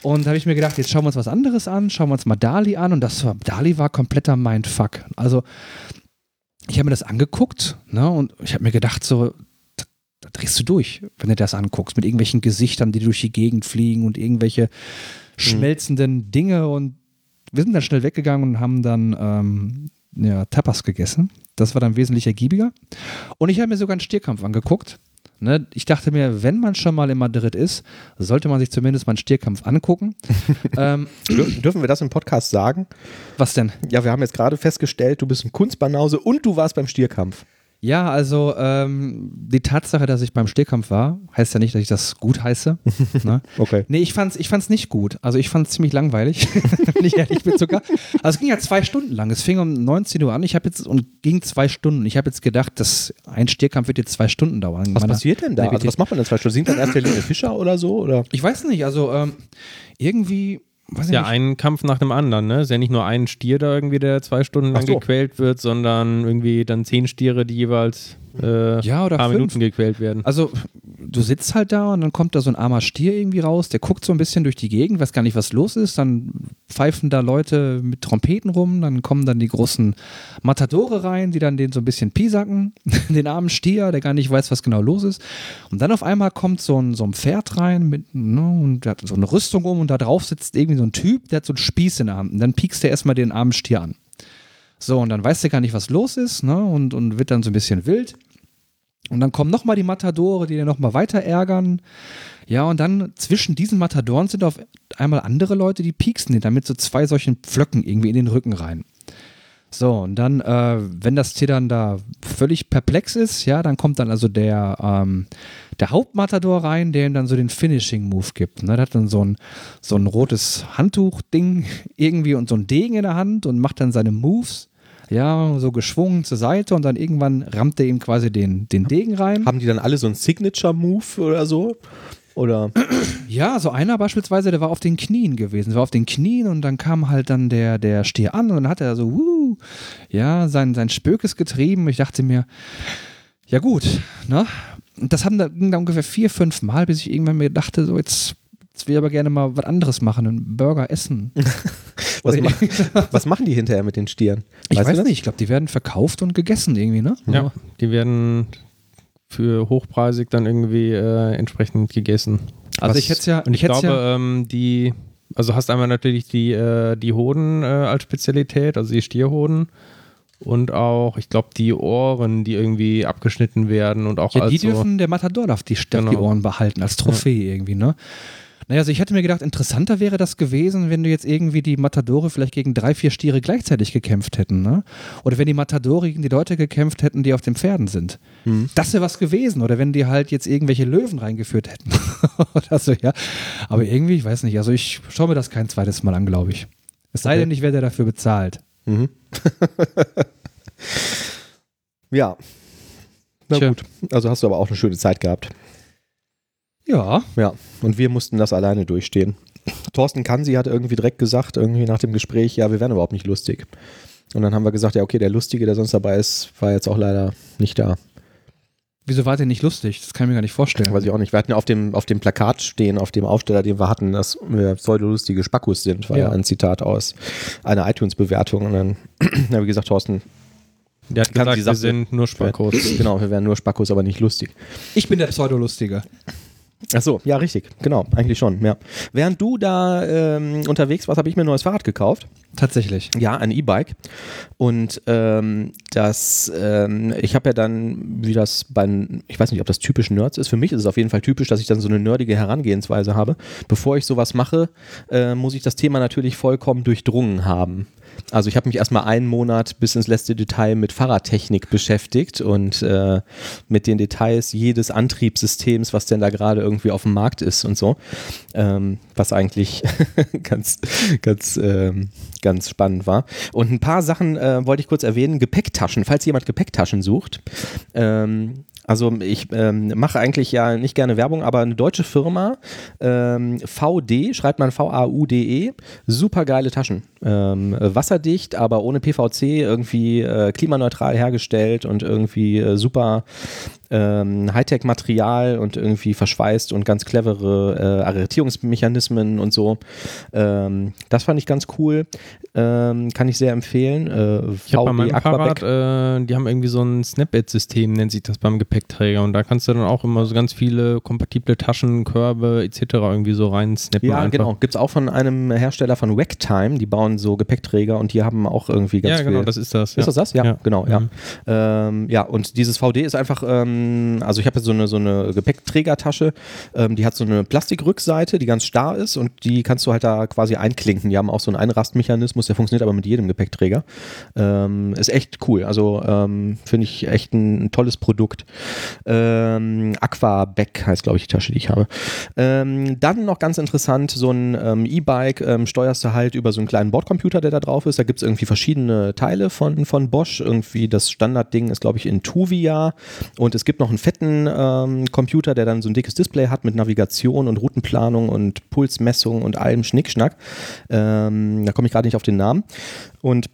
Und da habe ich mir gedacht, jetzt schauen wir uns was anderes an, schauen wir uns mal Dali an. Und das war, Dali war kompletter Mindfuck. Also, ich habe mir das angeguckt, ne, und ich habe mir gedacht, so, da drehst du durch, wenn du das anguckst, mit irgendwelchen Gesichtern, die durch die Gegend fliegen und irgendwelche schmelzenden Dinge und wir sind dann schnell weggegangen und haben dann ähm, ja, Tapas gegessen. Das war dann wesentlich ergiebiger. Und ich habe mir sogar einen Stierkampf angeguckt. Ne, ich dachte mir, wenn man schon mal in Madrid ist, sollte man sich zumindest mal einen Stierkampf angucken. *laughs* ähm, Dür dürfen wir das im Podcast sagen? was denn? Ja, wir haben jetzt gerade festgestellt, du bist ein Kunstbanause und du warst beim Stierkampf. Ja, also ähm, die Tatsache, dass ich beim Stehkampf war, heißt ja nicht, dass ich das gut heiße. *laughs* ne? Okay. Nee, ich fand's, ich fand's nicht gut. Also ich fand's ziemlich langweilig, *laughs* wenn ich ehrlich bin sogar. Also es ging ja zwei Stunden lang. Es fing um 19 Uhr an. Ich habe jetzt und ging zwei Stunden. Ich habe jetzt gedacht, dass ein Stierkampf wird jetzt zwei Stunden dauern. Was Meiner passiert denn da? Also was macht man denn zwei Stunden? Sind dann erst Helene Fischer oder so? Oder? Ich weiß nicht. Also ähm, irgendwie, weiß Ja, nicht. ein Kampf nach dem anderen, ne? Ist ja nicht nur ein Stier da irgendwie, der zwei Stunden lang so. gequält wird, sondern irgendwie dann zehn Stiere, die jeweils äh, Ja, oder paar fünf. Minuten gequält werden. Also, du sitzt halt da und dann kommt da so ein armer Stier irgendwie raus, der guckt so ein bisschen durch die Gegend, weiß gar nicht, was los ist. Dann pfeifen da Leute mit Trompeten rum, dann kommen dann die großen Matadore rein, die dann den so ein bisschen piesacken, *laughs* den armen Stier, der gar nicht weiß, was genau los ist. Und dann auf einmal kommt so ein, so ein Pferd rein mit, ne, und der hat so eine Rüstung um und da drauf sitzt irgendwie so ein Typ, der hat so einen Spieß in der Hand. Und dann piekst der erstmal den armen Stier an. So, und dann weiß der gar nicht, was los ist, ne? Und, und wird dann so ein bisschen wild. Und dann kommen nochmal die Matadore, die den nochmal weiter ärgern. Ja, und dann zwischen diesen Matadoren sind auf einmal andere Leute, die pieksen den damit so zwei solchen Pflöcken irgendwie in den Rücken rein. So, und dann, äh, wenn das Tier dann da völlig perplex ist, ja, dann kommt dann also der, ähm, der Hauptmatador rein, der ihm dann so den Finishing-Move gibt. Ne? Der hat dann so ein, so ein rotes Handtuch-Ding *laughs* irgendwie und so ein Degen in der Hand und macht dann seine Moves. Ja, so geschwungen zur Seite und dann irgendwann rammt er ihm quasi den, den Degen rein. Haben die dann alle so einen Signature-Move oder so? Oder? *clears throat* Ja, so einer beispielsweise, der war auf den Knien gewesen. Der war auf den Knien und dann kam halt dann der, der Stier an und dann hat er so, wuh, ja, sein, sein Spökes getrieben. Ich dachte mir, ja gut, ne? Das haben da, ging da ungefähr vier, fünf Mal, bis ich irgendwann mir dachte, so jetzt, jetzt will ich aber gerne mal was anderes machen, einen Burger essen. *laughs* Was, Oder ma *laughs* was machen die hinterher mit den Stieren? ich Weißt du weiß das? nicht, ich glaube, die werden verkauft und gegessen irgendwie, ne? Ja, die werden für hochpreisig dann irgendwie äh, entsprechend gegessen. Also Was- ich hätte es ja, Und ich, hätt's glaube, ja, ähm, die, also hast einmal natürlich die, äh, die Hoden äh, als Spezialität, also die Stierhoden. Und auch, ich glaube, die Ohren, die irgendwie abgeschnitten werden und auch Ja, die als so, dürfen, der Matador darf die, darf die Genau. Ohren behalten, als Trophäe irgendwie, ne? Naja, also ich hätte mir gedacht, interessanter wäre das gewesen, wenn du jetzt irgendwie die Matadore vielleicht gegen drei, vier Stiere gleichzeitig gekämpft hätten, ne? Oder wenn die Matadore gegen die Leute gekämpft hätten, die auf den Pferden sind. Das wäre was gewesen. Oder wenn die halt jetzt irgendwelche Löwen reingeführt hätten. *laughs* Oder so, ja. Aber irgendwie, ich weiß nicht, also ich schaue mir das kein zweites Mal an, glaube ich. Es sei Okay. denn, ich werde dafür bezahlt. Mhm. *laughs* ja. Na Tja. gut. Also hast du aber auch eine schöne Zeit gehabt. Ja, Ja. Und wir mussten das alleine durchstehen. Thorsten Kansi hat irgendwie direkt gesagt, irgendwie nach dem Gespräch, ja, wir wären überhaupt nicht lustig. Und dann haben wir gesagt, ja, okay, der Lustige, der sonst dabei ist, war jetzt auch leider nicht da. wieso war der nicht lustig? Das kann ich mir gar nicht vorstellen. Weiß ich auch nicht. Wir hatten ja auf dem, auf dem Plakat stehen, auf dem Aufsteller, den wir hatten, dass wir pseudolustige Spackus sind, war ja. Ja. ein Zitat aus einer iTunes-Bewertung. Und dann *clears throat* habe ich gesagt, Thorsten, der hat gesagt, sie wir sind nur Spackos. genau, wir wären nur Spackus, aber nicht lustig. Ich bin der Pseudolustige. Ach so, ja, richtig. Genau, eigentlich schon, ja. Während du da ähm, unterwegs warst, habe ich mir ein neues Fahrrad gekauft. Tatsächlich. Ja, ein E-Bike. Und ähm, das, ähm, ich habe ja dann, wie das bei, ich weiß nicht, ob das typisch Nerds ist. Für mich ist es auf jeden Fall typisch, dass ich dann so eine nerdige Herangehensweise habe. Bevor ich sowas mache, äh, muss ich das Thema natürlich vollkommen durchdrungen haben. Also ich habe mich erstmal einen Monat bis ins letzte Detail mit Fahrradtechnik beschäftigt und äh, mit den Details jedes Antriebssystems, was denn da gerade irgendwie auf dem Markt ist und so. Ähm, was eigentlich *laughs* ganz, ganz, ähm, ganz spannend war. Und ein paar Sachen äh, wollte ich kurz erwähnen. Gepäcktaschen, falls jemand Gepäcktaschen sucht. Ähm, also ich ähm, mache eigentlich ja nicht gerne Werbung, aber eine deutsche Firma, ähm, VD, schreibt man V-A-U-D-E, super geile Taschen. Ähm, wasserdicht, aber ohne PVC, irgendwie äh, klimaneutral hergestellt und irgendwie äh, super ähm, Hightech-Material und irgendwie verschweißt und ganz clevere äh, Arretierungsmechanismen Mechanismen und so. Ähm, das fand ich ganz cool. Ähm, kann ich sehr empfehlen. Äh, Ich habe bei VW meinem Aquaback. Fahrrad, äh, die haben irgendwie so ein Snap-It-System, nennt sich das beim Gepäckträger. Und da kannst du dann auch immer so ganz viele kompatible Taschen, Körbe etc. irgendwie so rein snappen. Ja, einfach. genau. Gibt es auch von einem Hersteller von Wacktime, die bauen so Gepäckträger und die haben auch irgendwie ganz Ja, genau, viel. das ist das. Ist das das? Ja, Ja. genau, ja. Mhm. Ähm, ja, und dieses VD ist einfach, ähm, also ich habe jetzt so eine, so eine Gepäckträgertasche, ähm, die hat so eine Plastikrückseite, die ganz starr ist und die kannst du halt da quasi einklinken. Die haben auch so einen Einrastmechanismus, der funktioniert aber mit jedem Gepäckträger. Ähm, ist echt cool. Also ähm, finde ich echt ein, ein tolles Produkt. Ähm, Aquaback heißt, glaube ich, die Tasche, die ich habe. Ähm, dann noch ganz interessant, so ein ähm, E-Bike ähm, steuerst du halt über so einen kleinen Bordcomputer, der da drauf ist. Da gibt es irgendwie verschiedene Teile von, von Bosch. Irgendwie das Standardding ist, glaube ich, in Tuvia. Und es gibt noch einen fetten ähm, Computer, der dann so ein dickes Display hat mit Navigation und Routenplanung und Pulsmessung und allem Schnickschnack. Ähm, da komme ich gerade nicht auf den Namen. Und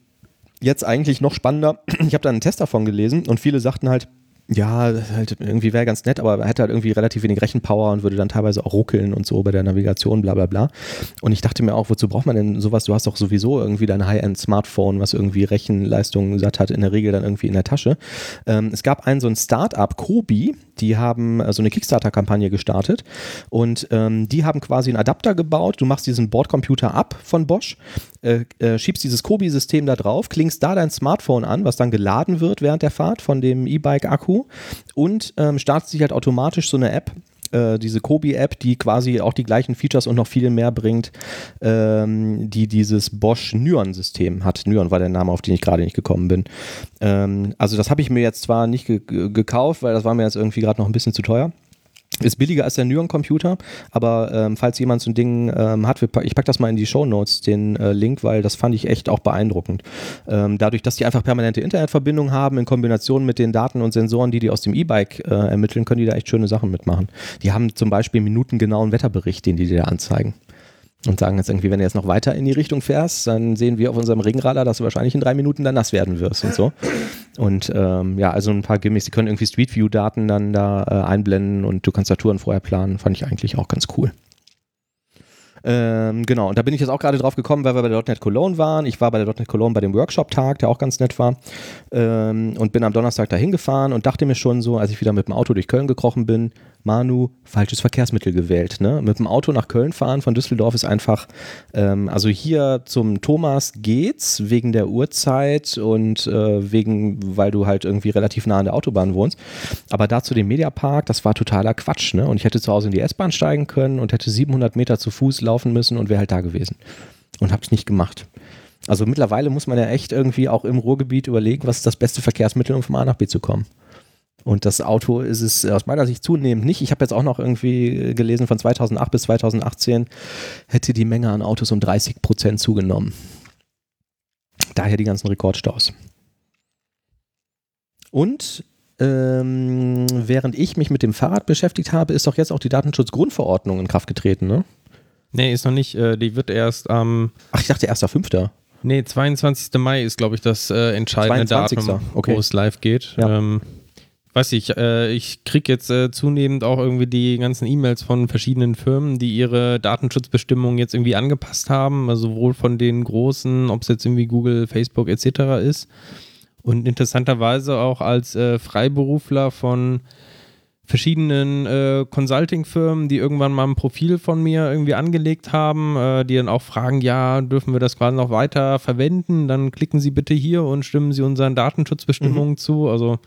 jetzt eigentlich noch spannender, *clears throat* ich habe da einen Test davon gelesen und viele sagten halt, ja, halt irgendwie wäre ganz nett, aber er hätte halt irgendwie relativ wenig Rechenpower und würde dann teilweise auch ruckeln und so bei der Navigation, bla bla bla. Und ich dachte mir auch, wozu braucht man denn sowas? Du hast doch sowieso irgendwie dein High-End-Smartphone, was irgendwie Rechenleistung satt hat, in der Regel dann irgendwie in der Tasche. Ähm, es gab einen so ein Start-up, Kobi, die haben äh, so eine Kickstarter-Kampagne gestartet und ähm, die haben quasi einen Adapter gebaut. Du machst diesen Bordcomputer ab von Bosch, äh, äh, schiebst dieses Kobi-System da drauf, klingst da dein Smartphone an, was dann geladen wird während der Fahrt von dem E-Bike-Akku und ähm, startet sich halt automatisch so eine App, äh, diese Kobi-App, die quasi auch die gleichen Features und noch viel mehr bringt, ähm, die dieses Bosch Nyon-System hat. Nyon war der Name, auf den ich gerade nicht gekommen bin. Ähm, also das habe ich mir jetzt zwar nicht ge ge- gekauft, weil das war mir jetzt irgendwie gerade noch ein bisschen zu teuer. Ist billiger als der Nyon-Computer, aber ähm, falls jemand so ein Ding ähm, hat, wir ich packe das mal in die Show Notes, den äh, Link, weil das fand ich echt auch beeindruckend. Ähm, dadurch, dass die einfach permanente Internetverbindung haben, in Kombination mit den Daten und Sensoren, die die aus dem E-Bike äh, ermitteln, können die da echt schöne Sachen mitmachen. Die haben zum Beispiel minutengenauen Wetterbericht, den die dir anzeigen. Und sagen jetzt irgendwie, wenn du jetzt noch weiter in die Richtung fährst, dann sehen wir auf unserem Regenradar, dass du wahrscheinlich in drei Minuten dann nass werden wirst und so. Und ähm, ja, also ein paar Gimmicks, die können irgendwie Street View-Daten dann da äh, einblenden und du kannst da Touren vorher planen. Fand ich eigentlich auch ganz cool. Ähm, genau, und da bin ich jetzt auch gerade drauf gekommen, weil wir bei der .NET Cologne waren. Ich war bei der .NET Cologne bei dem Workshop-Tag, der auch ganz nett war. Ähm, und bin am Donnerstag dahin gefahren und dachte mir schon so, als ich wieder mit dem Auto durch Köln gekrochen bin, Manu, falsches Verkehrsmittel gewählt. Ne? Mit dem Auto nach Köln fahren von Düsseldorf ist einfach, ähm, also hier zum Thomas geht's wegen der Uhrzeit und äh, wegen, weil du halt irgendwie relativ nah an der Autobahn wohnst. Aber da zu dem Mediapark, das war totaler Quatsch. Ne? Und ich hätte zu Hause in die S-Bahn steigen können und hätte 700 Meter zu Fuß laufen müssen und wäre halt da gewesen. Und hab's nicht gemacht. Also mittlerweile muss man ja echt irgendwie auch im Ruhrgebiet überlegen, was ist das beste Verkehrsmittel, um von A nach B zu kommen. Und das Auto ist es aus meiner Sicht zunehmend nicht. Ich habe jetzt auch noch irgendwie gelesen, von 2008 bis 2018 hätte die Menge an Autos um 30 Prozent zugenommen. Daher die ganzen Rekordstaus. Und ähm, während ich mich mit dem Fahrrad beschäftigt habe, ist doch jetzt auch die Datenschutzgrundverordnung in Kraft getreten, ne? Nee, ist noch nicht. Äh, die wird erst am. Ach, ich dachte 1.5. nee, 22. Mai ist, glaube ich, das äh, entscheidende 22.. Datum, Okay. wo es live geht. Ja. Ähm, weiß ich, äh, ich kriege jetzt äh, zunehmend auch irgendwie die ganzen E-Mails von verschiedenen Firmen, die ihre Datenschutzbestimmungen jetzt irgendwie angepasst haben, also sowohl von den großen, ob es jetzt irgendwie Google, Facebook etc. ist. Und interessanterweise auch als äh, Freiberufler von verschiedenen äh, Consulting-Firmen, die irgendwann mal ein Profil von mir irgendwie angelegt haben, äh, die dann auch fragen, ja, dürfen wir das quasi noch weiter verwenden? Dann klicken Sie bitte hier und stimmen Sie unseren Datenschutzbestimmungen zu. Also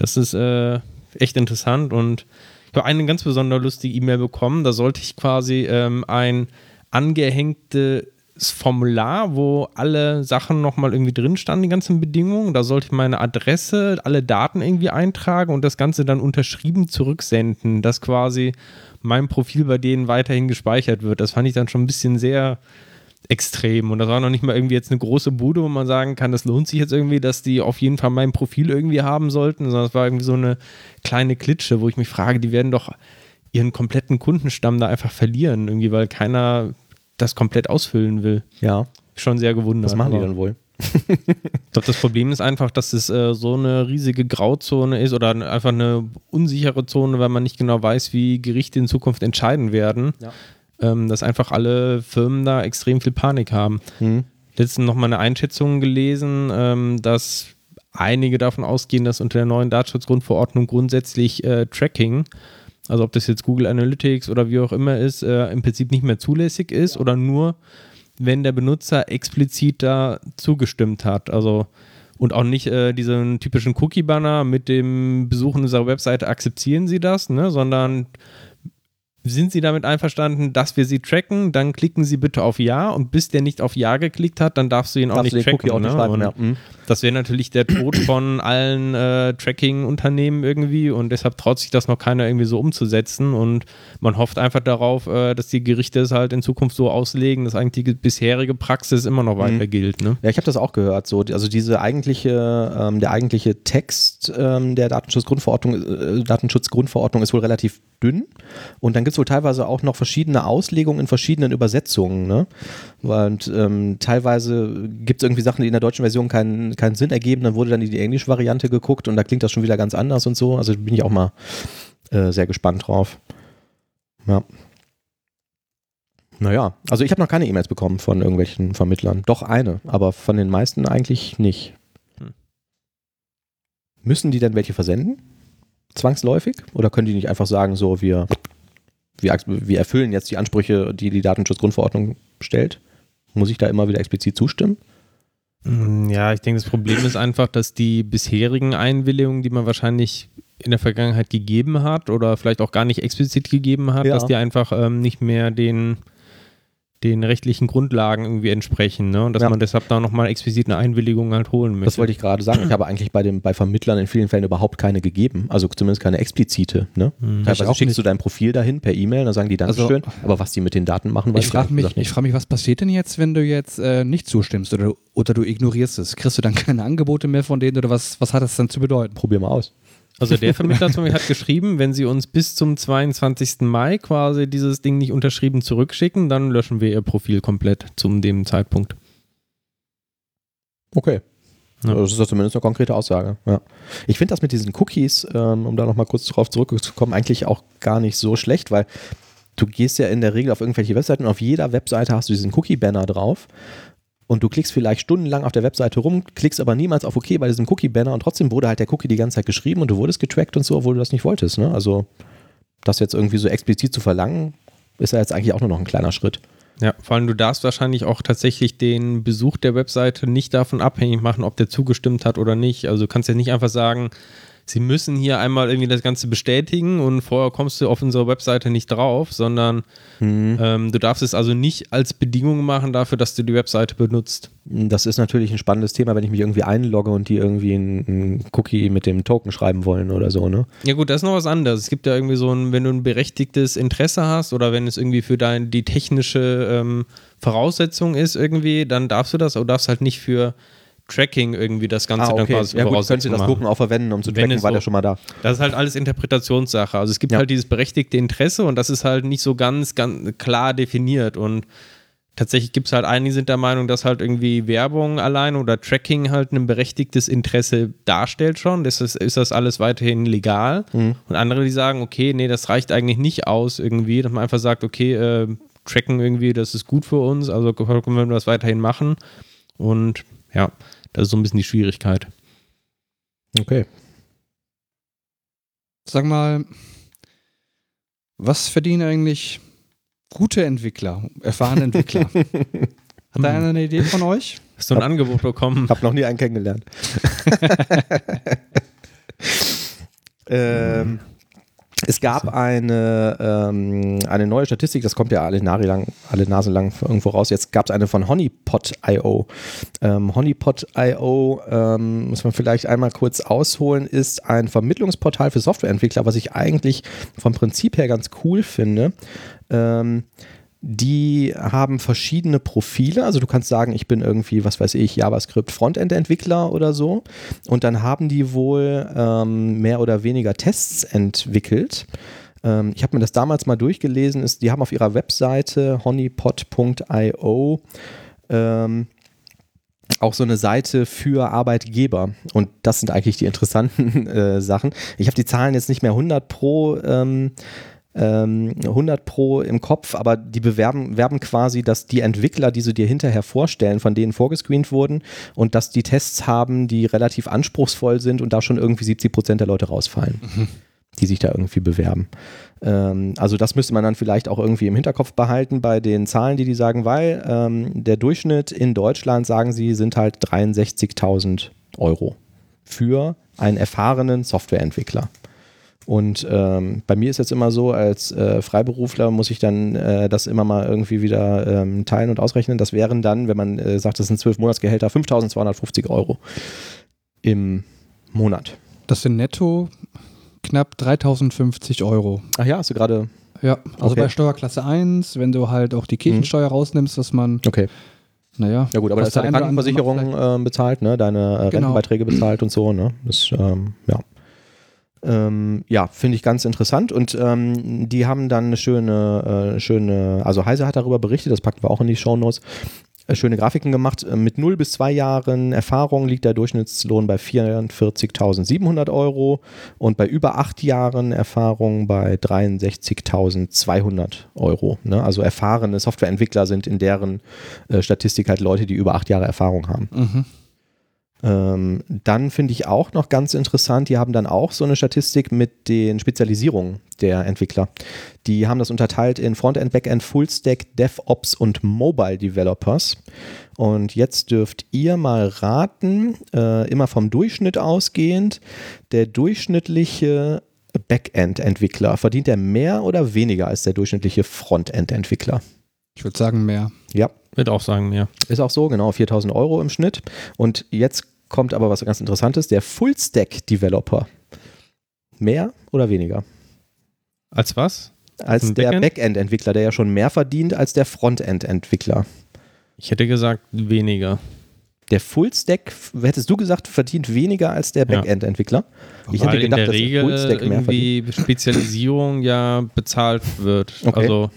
das ist äh, echt interessant und ich habe eine ganz besonders lustige E-Mail bekommen. Da sollte ich quasi ähm, ein angehängtes Formular, wo alle Sachen nochmal irgendwie drin standen, die ganzen Bedingungen. Da sollte ich meine Adresse, alle Daten irgendwie eintragen und das Ganze dann unterschrieben zurücksenden, dass quasi mein Profil bei denen weiterhin gespeichert wird. Das fand ich dann schon ein bisschen sehr extrem. Und das war noch nicht mal irgendwie jetzt eine große Bude, wo man sagen kann, das lohnt sich jetzt irgendwie, dass die auf jeden Fall mein Profil irgendwie haben sollten, sondern es war irgendwie so eine kleine Klitsche, wo ich mich frage, die werden doch ihren kompletten Kundenstamm da einfach verlieren, irgendwie, weil keiner das komplett ausfüllen will. Ja, Schon sehr gewundert. was machen die dann wohl? *laughs* ich glaube, das Problem ist einfach, dass es äh, so eine riesige Grauzone ist oder einfach eine unsichere Zone, weil man nicht genau weiß, wie Gerichte in Zukunft entscheiden werden. Ja. Ähm, dass einfach alle Firmen da extrem viel Panik haben. Hm. Letztens noch mal eine Einschätzung gelesen, ähm, dass einige davon ausgehen, dass unter der neuen Datenschutzgrundverordnung grundsätzlich äh, Tracking, also ob das jetzt Google Analytics oder wie auch immer ist, äh, im Prinzip nicht mehr zulässig ist oder nur, wenn der Benutzer explizit da zugestimmt hat. Also und auch nicht äh, diesen typischen Cookie-Banner mit dem Besuchen unserer Webseite akzeptieren Sie das, ne, sondern sind Sie damit einverstanden, dass wir Sie tracken? Dann klicken Sie bitte auf Ja und bis der nicht auf Ja geklickt hat, dann darfst du ihn auch Darfst nicht tracken. Auch nicht ne? schreiben, Und ja. Mhm. Das wäre natürlich der Tod *clears throat* von allen äh, Tracking-Unternehmen irgendwie und deshalb traut sich das noch keiner irgendwie so umzusetzen und man hofft einfach darauf, äh, dass die Gerichte es halt in Zukunft so auslegen, dass eigentlich die bisherige Praxis immer noch weiter gilt. Ne? Ja, ich habe das auch gehört. So, also diese eigentliche, ähm, der eigentliche Text ähm, der Datenschutzgrundverordnung, äh, Datenschutzgrundverordnung ist wohl relativ dünn. Und dann gibt es wohl teilweise auch noch verschiedene Auslegungen in verschiedenen Übersetzungen. Ne? Und ähm, teilweise gibt es irgendwie Sachen, die in der deutschen Version keinen, keinen Sinn ergeben. Dann wurde dann in die englische Variante geguckt und da klingt das schon wieder ganz anders und so. Also bin ich auch mal äh, sehr gespannt drauf. Ja. Naja, also ich habe noch keine E-Mails bekommen von irgendwelchen Vermittlern. Doch eine, aber von den meisten eigentlich nicht. Hm. Müssen die denn welche versenden? Zwangsläufig? Oder können die nicht einfach sagen, so, wir, wir, wir erfüllen jetzt die Ansprüche, die die Datenschutzgrundverordnung stellt? Muss ich da immer wieder explizit zustimmen? Mm, Ja, ich denke, das Problem ist einfach, dass die bisherigen Einwilligungen, die man wahrscheinlich in der Vergangenheit gegeben hat oder vielleicht auch gar nicht explizit gegeben hat, Ja. dass die einfach ähm, nicht mehr den, den rechtlichen Grundlagen irgendwie entsprechen. Ne? Und dass Ja. man deshalb da nochmal explizit eine Einwilligung halt holen möchte. Das wollte ich gerade sagen. Ich habe eigentlich bei, dem, bei Vermittlern in vielen Fällen überhaupt keine gegeben. Also zumindest keine explizite. Ne? Hm. Teilweise auch schickst nicht. du dein Profil dahin per E-Mail, dann sagen die Also- Dankeschön. aber was die mit den Daten machen, weiß Ich frage mich, ich frag mich, was passiert denn jetzt, wenn du jetzt äh, nicht zustimmst oder, oder du ignorierst es? Kriegst du dann *laughs* keine Angebote mehr von denen oder was, was hat das dann zu bedeuten? Probier mal aus. Also der Vermittler zum Beispiel hat geschrieben, wenn Sie uns bis zum 22. Mai quasi dieses Ding nicht unterschrieben zurückschicken, dann löschen wir Ihr Profil komplett zum dem Zeitpunkt. Okay. Ja. Das ist ja zumindest eine konkrete Aussage. Ja. Ich finde das mit diesen Cookies, ähm, um da nochmal kurz drauf zurückzukommen, eigentlich auch gar nicht so schlecht, weil du gehst ja in der Regel auf irgendwelche Webseiten und auf jeder Webseite hast du diesen Cookie-Banner drauf und du klickst vielleicht stundenlang auf der Webseite rum, klickst aber niemals auf OK bei diesem Cookie-Banner und trotzdem wurde halt der Cookie die ganze Zeit geschrieben und du wurdest getrackt und so, obwohl du das nicht wolltest. Ne? Also das jetzt irgendwie so explizit zu verlangen, ist ja jetzt eigentlich auch nur noch ein kleiner Schritt. Ja, vor allem du darfst wahrscheinlich auch tatsächlich den Besuch der Webseite nicht davon abhängig machen, ob der zugestimmt hat oder nicht. Also du kannst ja nicht einfach sagen, sie müssen hier einmal irgendwie das Ganze bestätigen und vorher kommst du auf unsere Webseite nicht drauf, sondern ähm, du darfst es also nicht als Bedingung machen dafür, dass du die Webseite benutzt. Das ist natürlich ein spannendes Thema, wenn ich mich irgendwie einlogge und die irgendwie einen Cookie mit dem Token schreiben wollen oder so, ne? Ja gut, das ist noch was anderes. Es gibt ja irgendwie so ein, wenn du ein berechtigtes Interesse hast oder wenn es irgendwie für dein, die technische ähm, Voraussetzung ist irgendwie, dann darfst du das, aber du darfst halt nicht für Tracking irgendwie das Ganze dann quasi Ah, Ja gut, du Voraussetzung das. Token auch verwenden, um zu Wenn tracken, war so- der schon mal da. Das ist halt alles Interpretationssache. Also es gibt Ja. halt dieses berechtigte Interesse und das ist halt nicht so ganz, ganz klar definiert. Und tatsächlich gibt es halt einige, die sind der Meinung, dass halt irgendwie Werbung allein oder Tracking halt ein berechtigtes Interesse darstellt schon. Das ist, ist das alles weiterhin legal. Mhm. Und andere, die sagen, okay, nee, das reicht eigentlich nicht aus irgendwie, dass man einfach sagt, okay, äh, tracken irgendwie, das ist gut für uns, also können wir das weiterhin machen. Und ja, das ist so ein bisschen die Schwierigkeit. Okay. Sag mal, was verdienen eigentlich gute Entwickler, erfahrene Entwickler? *laughs* Hat da einer eine Idee von euch? Hast du ein Angebot bekommen? Hab noch nie einen kennengelernt. *laughs* *laughs* ähm, es gab eine, ähm, eine neue Statistik, das kommt ja alle, Nase lang, alle Nase lang irgendwo raus. Jetzt gab es eine von Honeypot.io. Ähm, Honeypot.io, ähm, muss man vielleicht einmal kurz ausholen, ist ein Vermittlungsportal für Softwareentwickler, was ich eigentlich vom Prinzip her ganz cool finde. Ähm, die haben verschiedene Profile. Also du kannst sagen, ich bin irgendwie, was weiß ich, JavaScript Frontend-Entwickler oder so. Und dann haben die wohl ähm, mehr oder weniger Tests entwickelt. Ähm, ich habe mir das damals mal durchgelesen. Ist, die haben auf ihrer Webseite honeypot.io ähm, auch so eine Seite für Arbeitgeber. Und das sind eigentlich die interessanten *laughs* äh, Sachen. Ich habe die Zahlen jetzt nicht mehr 100 pro ähm, äh, ähm, 100 Pro im Kopf, aber die bewerben werben quasi, dass die Entwickler, die sie dir hinterher vorstellen, von denen vorgescreent wurden und dass die Tests haben, die relativ anspruchsvoll sind und da schon irgendwie 70 Prozent der Leute rausfallen, die sich da irgendwie bewerben. Ähm, also das müsste man dann vielleicht auch irgendwie im Hinterkopf behalten bei den Zahlen, die die sagen, weil ähm, der Durchschnitt in Deutschland, sagen sie, sind halt 63.000 Euro für einen erfahrenen Softwareentwickler. Und ähm, bei mir ist jetzt immer so, als äh, Freiberufler muss ich dann äh, das immer mal irgendwie wieder ähm, teilen und ausrechnen. Das wären dann, wenn man äh, sagt, das sind zwölf Monatsgehälter, 5.250 Euro im Monat. Das sind netto knapp 3050 Euro. Ach ja, hast du gerade. Ja, also Okay. bei Steuerklasse 1, wenn du halt auch die Kirchensteuer rausnimmst, dass man, Okay. naja. Ja gut, aber da was ist deine Krankenversicherung ähm, bezahlt, ne? deine äh, Genau. Rentenbeiträge bezahlt und so. Ne? Das, ähm, ja. Ähm, ja, finde ich ganz interessant und ähm, die haben dann eine schöne, äh, schöne, also Heise hat darüber berichtet, das packen wir auch in die Shownotes, äh, schöne Grafiken gemacht. Äh, Mit 0 bis 2 Jahren Erfahrung liegt der Durchschnittslohn bei 44.700 Euro und bei über 8 Jahren Erfahrung bei 63.200 Euro. Ne? Also erfahrene Softwareentwickler sind in deren äh, Statistik halt Leute, die über 8 Jahre Erfahrung haben. Mhm. Ähm, dann finde ich auch noch ganz interessant, die haben dann auch so eine Statistik mit den Spezialisierungen der Entwickler. Die haben das unterteilt in Frontend, Backend, Fullstack, DevOps und Mobile Developers. Und jetzt dürft ihr mal raten, äh, immer vom Durchschnitt ausgehend, der durchschnittliche Backend-Entwickler, verdient er mehr oder weniger als der durchschnittliche Frontend-Entwickler? Ich würde sagen mehr. Ja, Würde auch sagen, ja. ist auch so, genau, 4000 Euro im Schnitt. Und jetzt kommt aber was ganz Interessantes, der Full-Stack-Developer. Mehr oder weniger? Als was? Als Ein der Backend? Backend-Entwickler, der ja schon mehr verdient als der Frontend-Entwickler. Ich hätte gesagt, weniger. Der Full-Stack, hättest du gesagt, verdient weniger als der Ja. Backend-Entwickler? Ich Weil hätte in gedacht, der dass der Regel Full-Stack mehr verdient. irgendwie Spezialisierung ja bezahlt wird. Okay. Also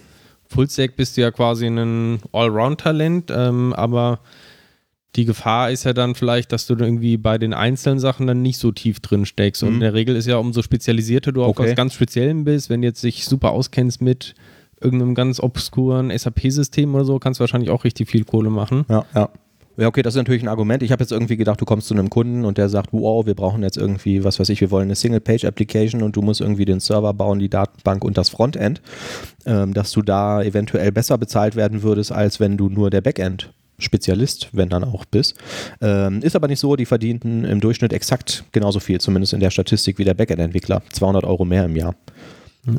Fullstack bist du ja quasi ein Allround-Talent, ähm, aber die Gefahr ist ja dann vielleicht, dass du irgendwie bei den einzelnen Sachen dann nicht so tief drin steckst. Und Mhm. in der Regel ist ja, umso spezialisierter du auf Okay. was ganz Speziellem bist, wenn du jetzt dich super auskennst mit irgendeinem ganz obskuren SAP-System oder so, kannst du wahrscheinlich auch richtig viel Kohle machen. Ja, ja. Ja, okay, das ist natürlich ein Argument. Ich habe jetzt irgendwie gedacht, du kommst zu einem Kunden und der sagt, wow, wir brauchen jetzt irgendwie, was weiß ich, wir wollen eine Single-Page-Application und du musst irgendwie den Server bauen, die Datenbank und das Frontend, ähm, dass du da eventuell besser bezahlt werden würdest, als wenn du nur der Backend-Spezialist, wenn dann auch bist. Ähm, ist aber nicht so, die verdienten im Durchschnitt exakt genauso viel, zumindest in der Statistik wie der Backend-Entwickler. 200 Euro mehr im Jahr.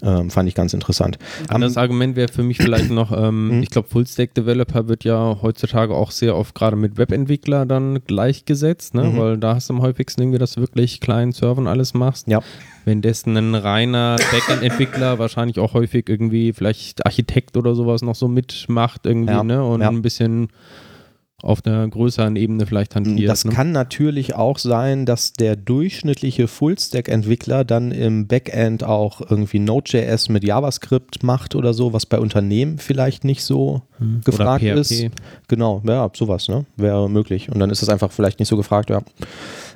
Ähm, fand ich ganz interessant. Anderes Argument wäre für mich vielleicht noch, ähm, Mhm. ich glaube, Full-Stack-Developer wird ja heutzutage auch sehr oft gerade mit Webentwickler dann gleichgesetzt, ne? Mhm. weil da hast du am häufigsten irgendwie, dass du wirklich kleinen Server und alles machst. Ja. Wenn dessen ein reiner Backend-Entwickler wahrscheinlich auch häufig irgendwie vielleicht Architekt oder sowas noch so mitmacht irgendwie, Ja, ne? Und ja. ein bisschen auf einer größeren Ebene vielleicht hantiert. Das ne? kann natürlich auch sein, dass der durchschnittliche Full-Stack-Entwickler dann im Backend auch irgendwie Node.js mit JavaScript macht oder so, was bei Unternehmen vielleicht nicht so gefragt Oder PHP. ist. Genau, ja, sowas, ne? Wäre möglich. Und dann ist es einfach vielleicht nicht so gefragt, ja.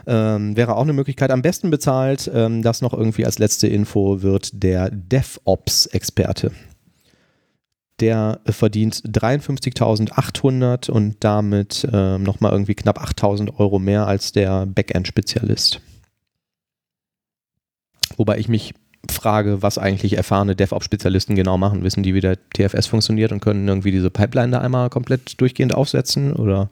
Ähm, wäre auch eine Möglichkeit. Am besten bezahlt, ähm, das noch irgendwie als letzte Info, wird der DevOps-Experte. Der äh, verdient 53.800 und damit ähm, nochmal irgendwie knapp 8.000 Euro mehr als der Backend-Spezialist. Wobei ich mich frage, was eigentlich erfahrene DevOps-Spezialisten genau machen. Wissen die, wie der TFS funktioniert und können irgendwie diese Pipeline da einmal komplett durchgehend aufsetzen oder?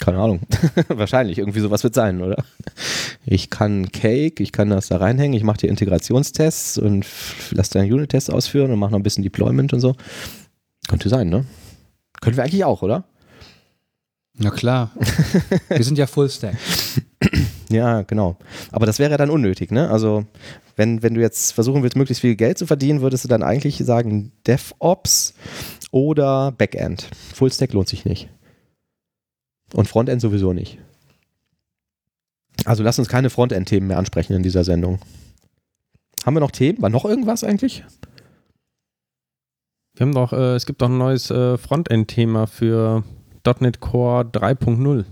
Keine Ahnung. *laughs* Wahrscheinlich, irgendwie sowas wird sein, oder? Ich kann Cake, ich kann das da reinhängen, ich mache dir Integrationstests und lasse dann Unit-Tests ausführen und mache noch ein bisschen Deployment und so. Könnte sein, ne? Können wir eigentlich auch, oder? Na klar. *laughs* Wir sind ja Fullstack. Ja, genau. Aber das wäre ja dann unnötig, ne? Also, wenn, wenn du jetzt versuchen willst, möglichst viel Geld zu verdienen, würdest du dann eigentlich sagen DevOps oder Backend. Fullstack lohnt sich nicht. Und Frontend sowieso nicht. Also lass uns keine Frontend-Themen mehr ansprechen in dieser Sendung. Haben wir noch Themen? War noch irgendwas eigentlich? Wir haben doch, äh, es gibt doch ein neues äh, Frontend-Thema für .NET Core 3.0.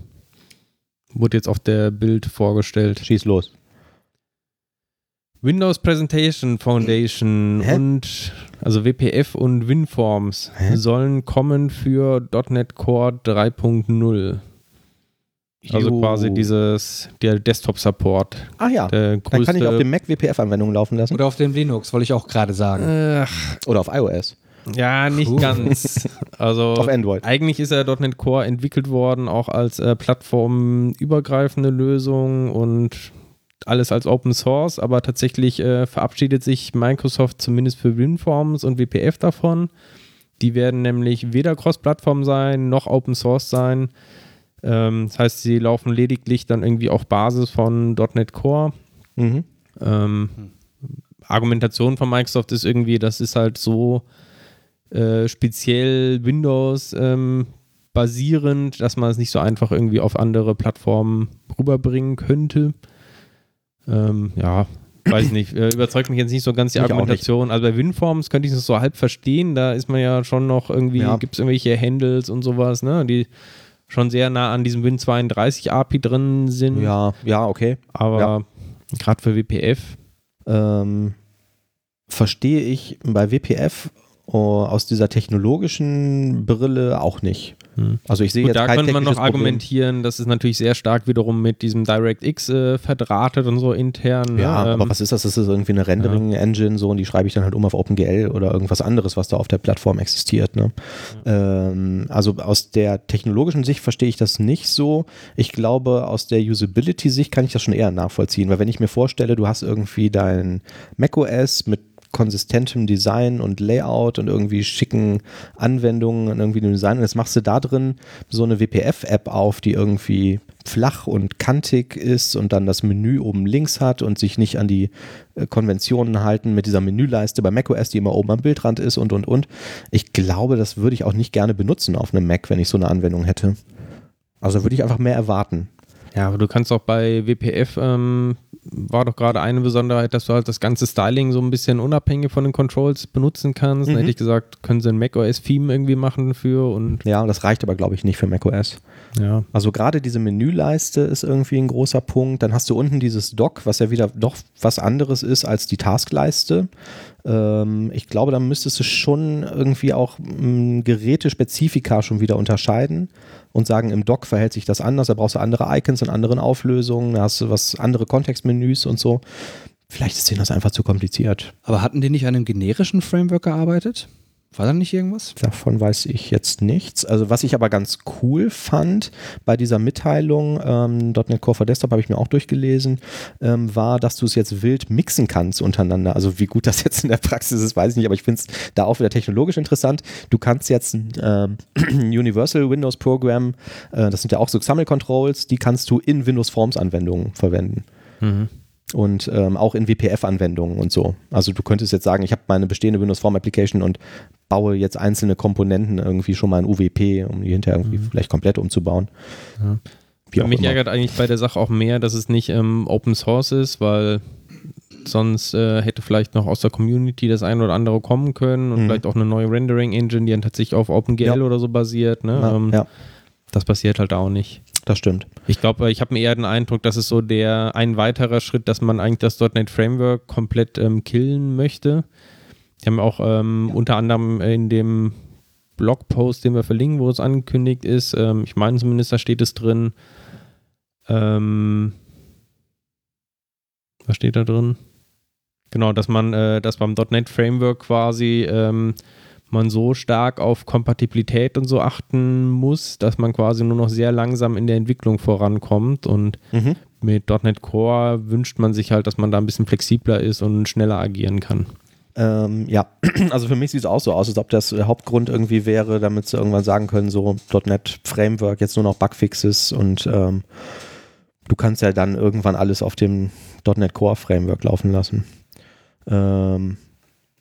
Wurde jetzt auf der Bild vorgestellt. Schieß los. Windows Presentation Foundation Hä? und also WPF und WinForms Hä? sollen kommen für .NET Core 3.0. Also Jo. quasi dieses, der Desktop-Support. Ach ja, Der dann kann ich auf dem Mac WPF-Anwendungen laufen lassen. Oder auf dem Linux, wollte ich auch gerade sagen. Ach, Oder auf iOS. ja, nicht Puh. ganz. *laughs* Also Auf Android. eigentlich ist ja .NET Core entwickelt worden, auch als äh, plattformübergreifende Lösung und alles als Open Source, aber tatsächlich äh, verabschiedet sich Microsoft zumindest für WinForms und WPF davon. Die werden nämlich weder Cross-Plattform sein, noch Open Source sein. Ähm, das heißt, sie laufen lediglich dann irgendwie auf Basis von .NET Core. Mhm. Ähm, Argumentation von Microsoft ist irgendwie, das ist halt so äh, speziell Windows ähm, basierend, dass man es nicht so einfach irgendwie auf andere Plattformen rüberbringen könnte. Ähm, ja, weiß nicht, äh, überzeugt mich jetzt nicht so ganz die auch Argumentation. Also bei WinForms könnte ich es so halb verstehen, da ist man ja schon noch irgendwie, Ja. gibt es irgendwelche Handles und sowas, ne, die schon sehr nah an diesem Win32 API drin sind. Ja, ja, okay. Aber Ja. gerade für WPF ähm, verstehe ich bei WPF oh, aus dieser technologischen Brille auch nicht. Hm. Also ich sehe Gut, jetzt da kein könnte man noch Problem. argumentieren, das ist natürlich sehr stark wiederum mit diesem DirectX äh, verdrahtet und so intern. Ja, Ähm, aber was ist das? Das ist irgendwie eine Rendering-Engine so und die schreibe ich dann halt um auf OpenGL oder irgendwas anderes, was da auf der Plattform existiert. Ne? Ähm, also aus der technologischen Sicht verstehe ich das nicht so. Ich glaube, aus der Usability-Sicht kann ich das schon eher nachvollziehen, weil wenn ich mir vorstelle, du hast irgendwie dein macOS mit konsistentem Design und Layout und irgendwie schicken Anwendungen und irgendwie dem Design und jetzt machst du da drin so eine WPF-App auf, die irgendwie flach und kantig ist und dann das Menü oben links hat und sich nicht an die äh, Konventionen halten mit dieser Menüleiste bei macOS, die immer oben am Bildrand ist und und und. Ich glaube, das würde ich auch nicht gerne benutzen auf einem Mac, wenn ich so eine Anwendung hätte. Also würde ich einfach mehr erwarten. ja, aber du kannst auch bei WPF, ähm, war doch gerade eine Besonderheit, dass du halt das ganze Styling so ein bisschen unabhängig von den Controls benutzen kannst. Mhm. hätte ich gesagt, können sie ein macOS-Theme irgendwie machen für und Ja, das reicht aber, glaube ich, nicht für macOS. ja. Also gerade diese Menüleiste ist irgendwie ein großer Punkt. Dann hast du unten dieses Dock, was ja wieder doch was anderes ist als die Taskleiste. Ähm, ich glaube, da müsstest du schon irgendwie auch m, Gerätespezifika schon wieder unterscheiden und sagen, im Dock verhält sich das anders, da brauchst du andere Icons und anderen Auflösungen, da hast du was andere Kontextmenüs und so. Vielleicht ist denen das einfach zu kompliziert. Aber hatten die nicht an einem generischen Framework gearbeitet? War da nicht irgendwas? Davon weiß ich jetzt nichts. Also was ich aber ganz cool fand bei dieser Mitteilung, ähm, .NET Core for Desktop habe ich mir auch durchgelesen, ähm, war, dass du es jetzt wild mixen kannst untereinander. Also wie gut das jetzt in der Praxis ist, weiß ich nicht, aber ich finde es da auch wieder technologisch interessant. Du kannst jetzt ein ähm, *clears throat* Universal Windows Program, äh, das sind ja auch so XAML-Controls, die kannst du in Windows Forms Anwendungen verwenden Mhm. und ähm, auch in WPF-Anwendungen und so. Also du könntest jetzt sagen, ich habe meine bestehende Windows Form Application und baue jetzt einzelne Komponenten irgendwie schon mal in UWP, um die hinterher irgendwie vielleicht komplett umzubauen. Ja. Wie mich immer. ärgert eigentlich bei der Sache auch mehr, dass es nicht ähm, Open Source ist, weil sonst äh, hätte vielleicht noch aus der Community das ein oder andere kommen können und Mhm. vielleicht auch eine neue Rendering Engine, die dann tatsächlich auf OpenGL Ja. oder so basiert. Ne? ja, ähm, ja, Das passiert halt auch nicht. das stimmt. Ich glaube, ich habe eher den Eindruck, dass es so der ein weiterer Schritt, dass man eigentlich das .NET Framework komplett ähm, killen möchte. Die haben auch ähm, unter anderem in dem Blogpost, den wir verlinken, wo es angekündigt ist, ähm, ich meine zumindest, da steht es drin. Ähm, was steht da drin? Genau, dass man, äh, dass beim .NET Framework quasi ähm, man so stark auf Kompatibilität und so achten muss, dass man quasi nur noch sehr langsam in der Entwicklung vorankommt und Mhm. mit .NET Core wünscht man sich halt, dass man da ein bisschen flexibler ist und schneller agieren kann. Ähm, ja, *clears throat* also für mich sieht es auch so aus, als ob das der Hauptgrund irgendwie wäre, damit sie irgendwann sagen können, so .NET Framework, jetzt nur noch Bugfixes und ähm, du kannst ja dann irgendwann alles auf dem .NET Core Framework laufen lassen. Ähm,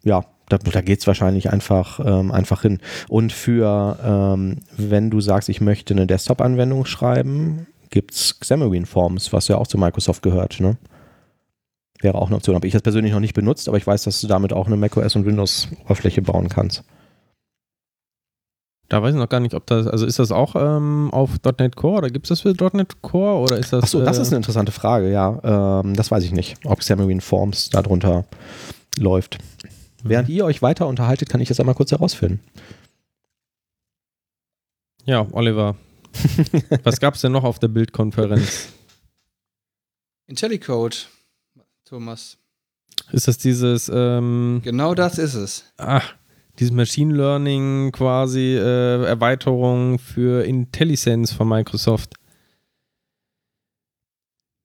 ja, da, da geht es wahrscheinlich einfach, ähm, einfach hin. Und für, ähm, wenn du sagst, ich möchte eine Desktop-Anwendung schreiben, gibt es Xamarin Forms, was ja auch zu Microsoft gehört, ne? Wäre auch eine Option. Habe ich das persönlich noch nicht benutzt, aber ich weiß, dass du damit auch eine macOS und Windows-Oberfläche bauen kannst. Da weiß ich noch gar nicht, ob das, also ist das auch ähm, auf .NET Core oder gibt es das für .NET Core oder ist das? Achso, das äh, ist eine interessante Frage, ja. Ähm, das weiß ich nicht, ob Xamarin Forms darunter läuft. Während ihr euch weiter unterhaltet, kann ich das einmal kurz herausfinden. Ja, Oliver. *laughs* Was gab es denn noch auf der Bildkonferenz? IntelliCode, Thomas. Ist das dieses, ähm, Genau das ist es. ach, dieses Machine Learning quasi äh, Erweiterung für IntelliSense von Microsoft?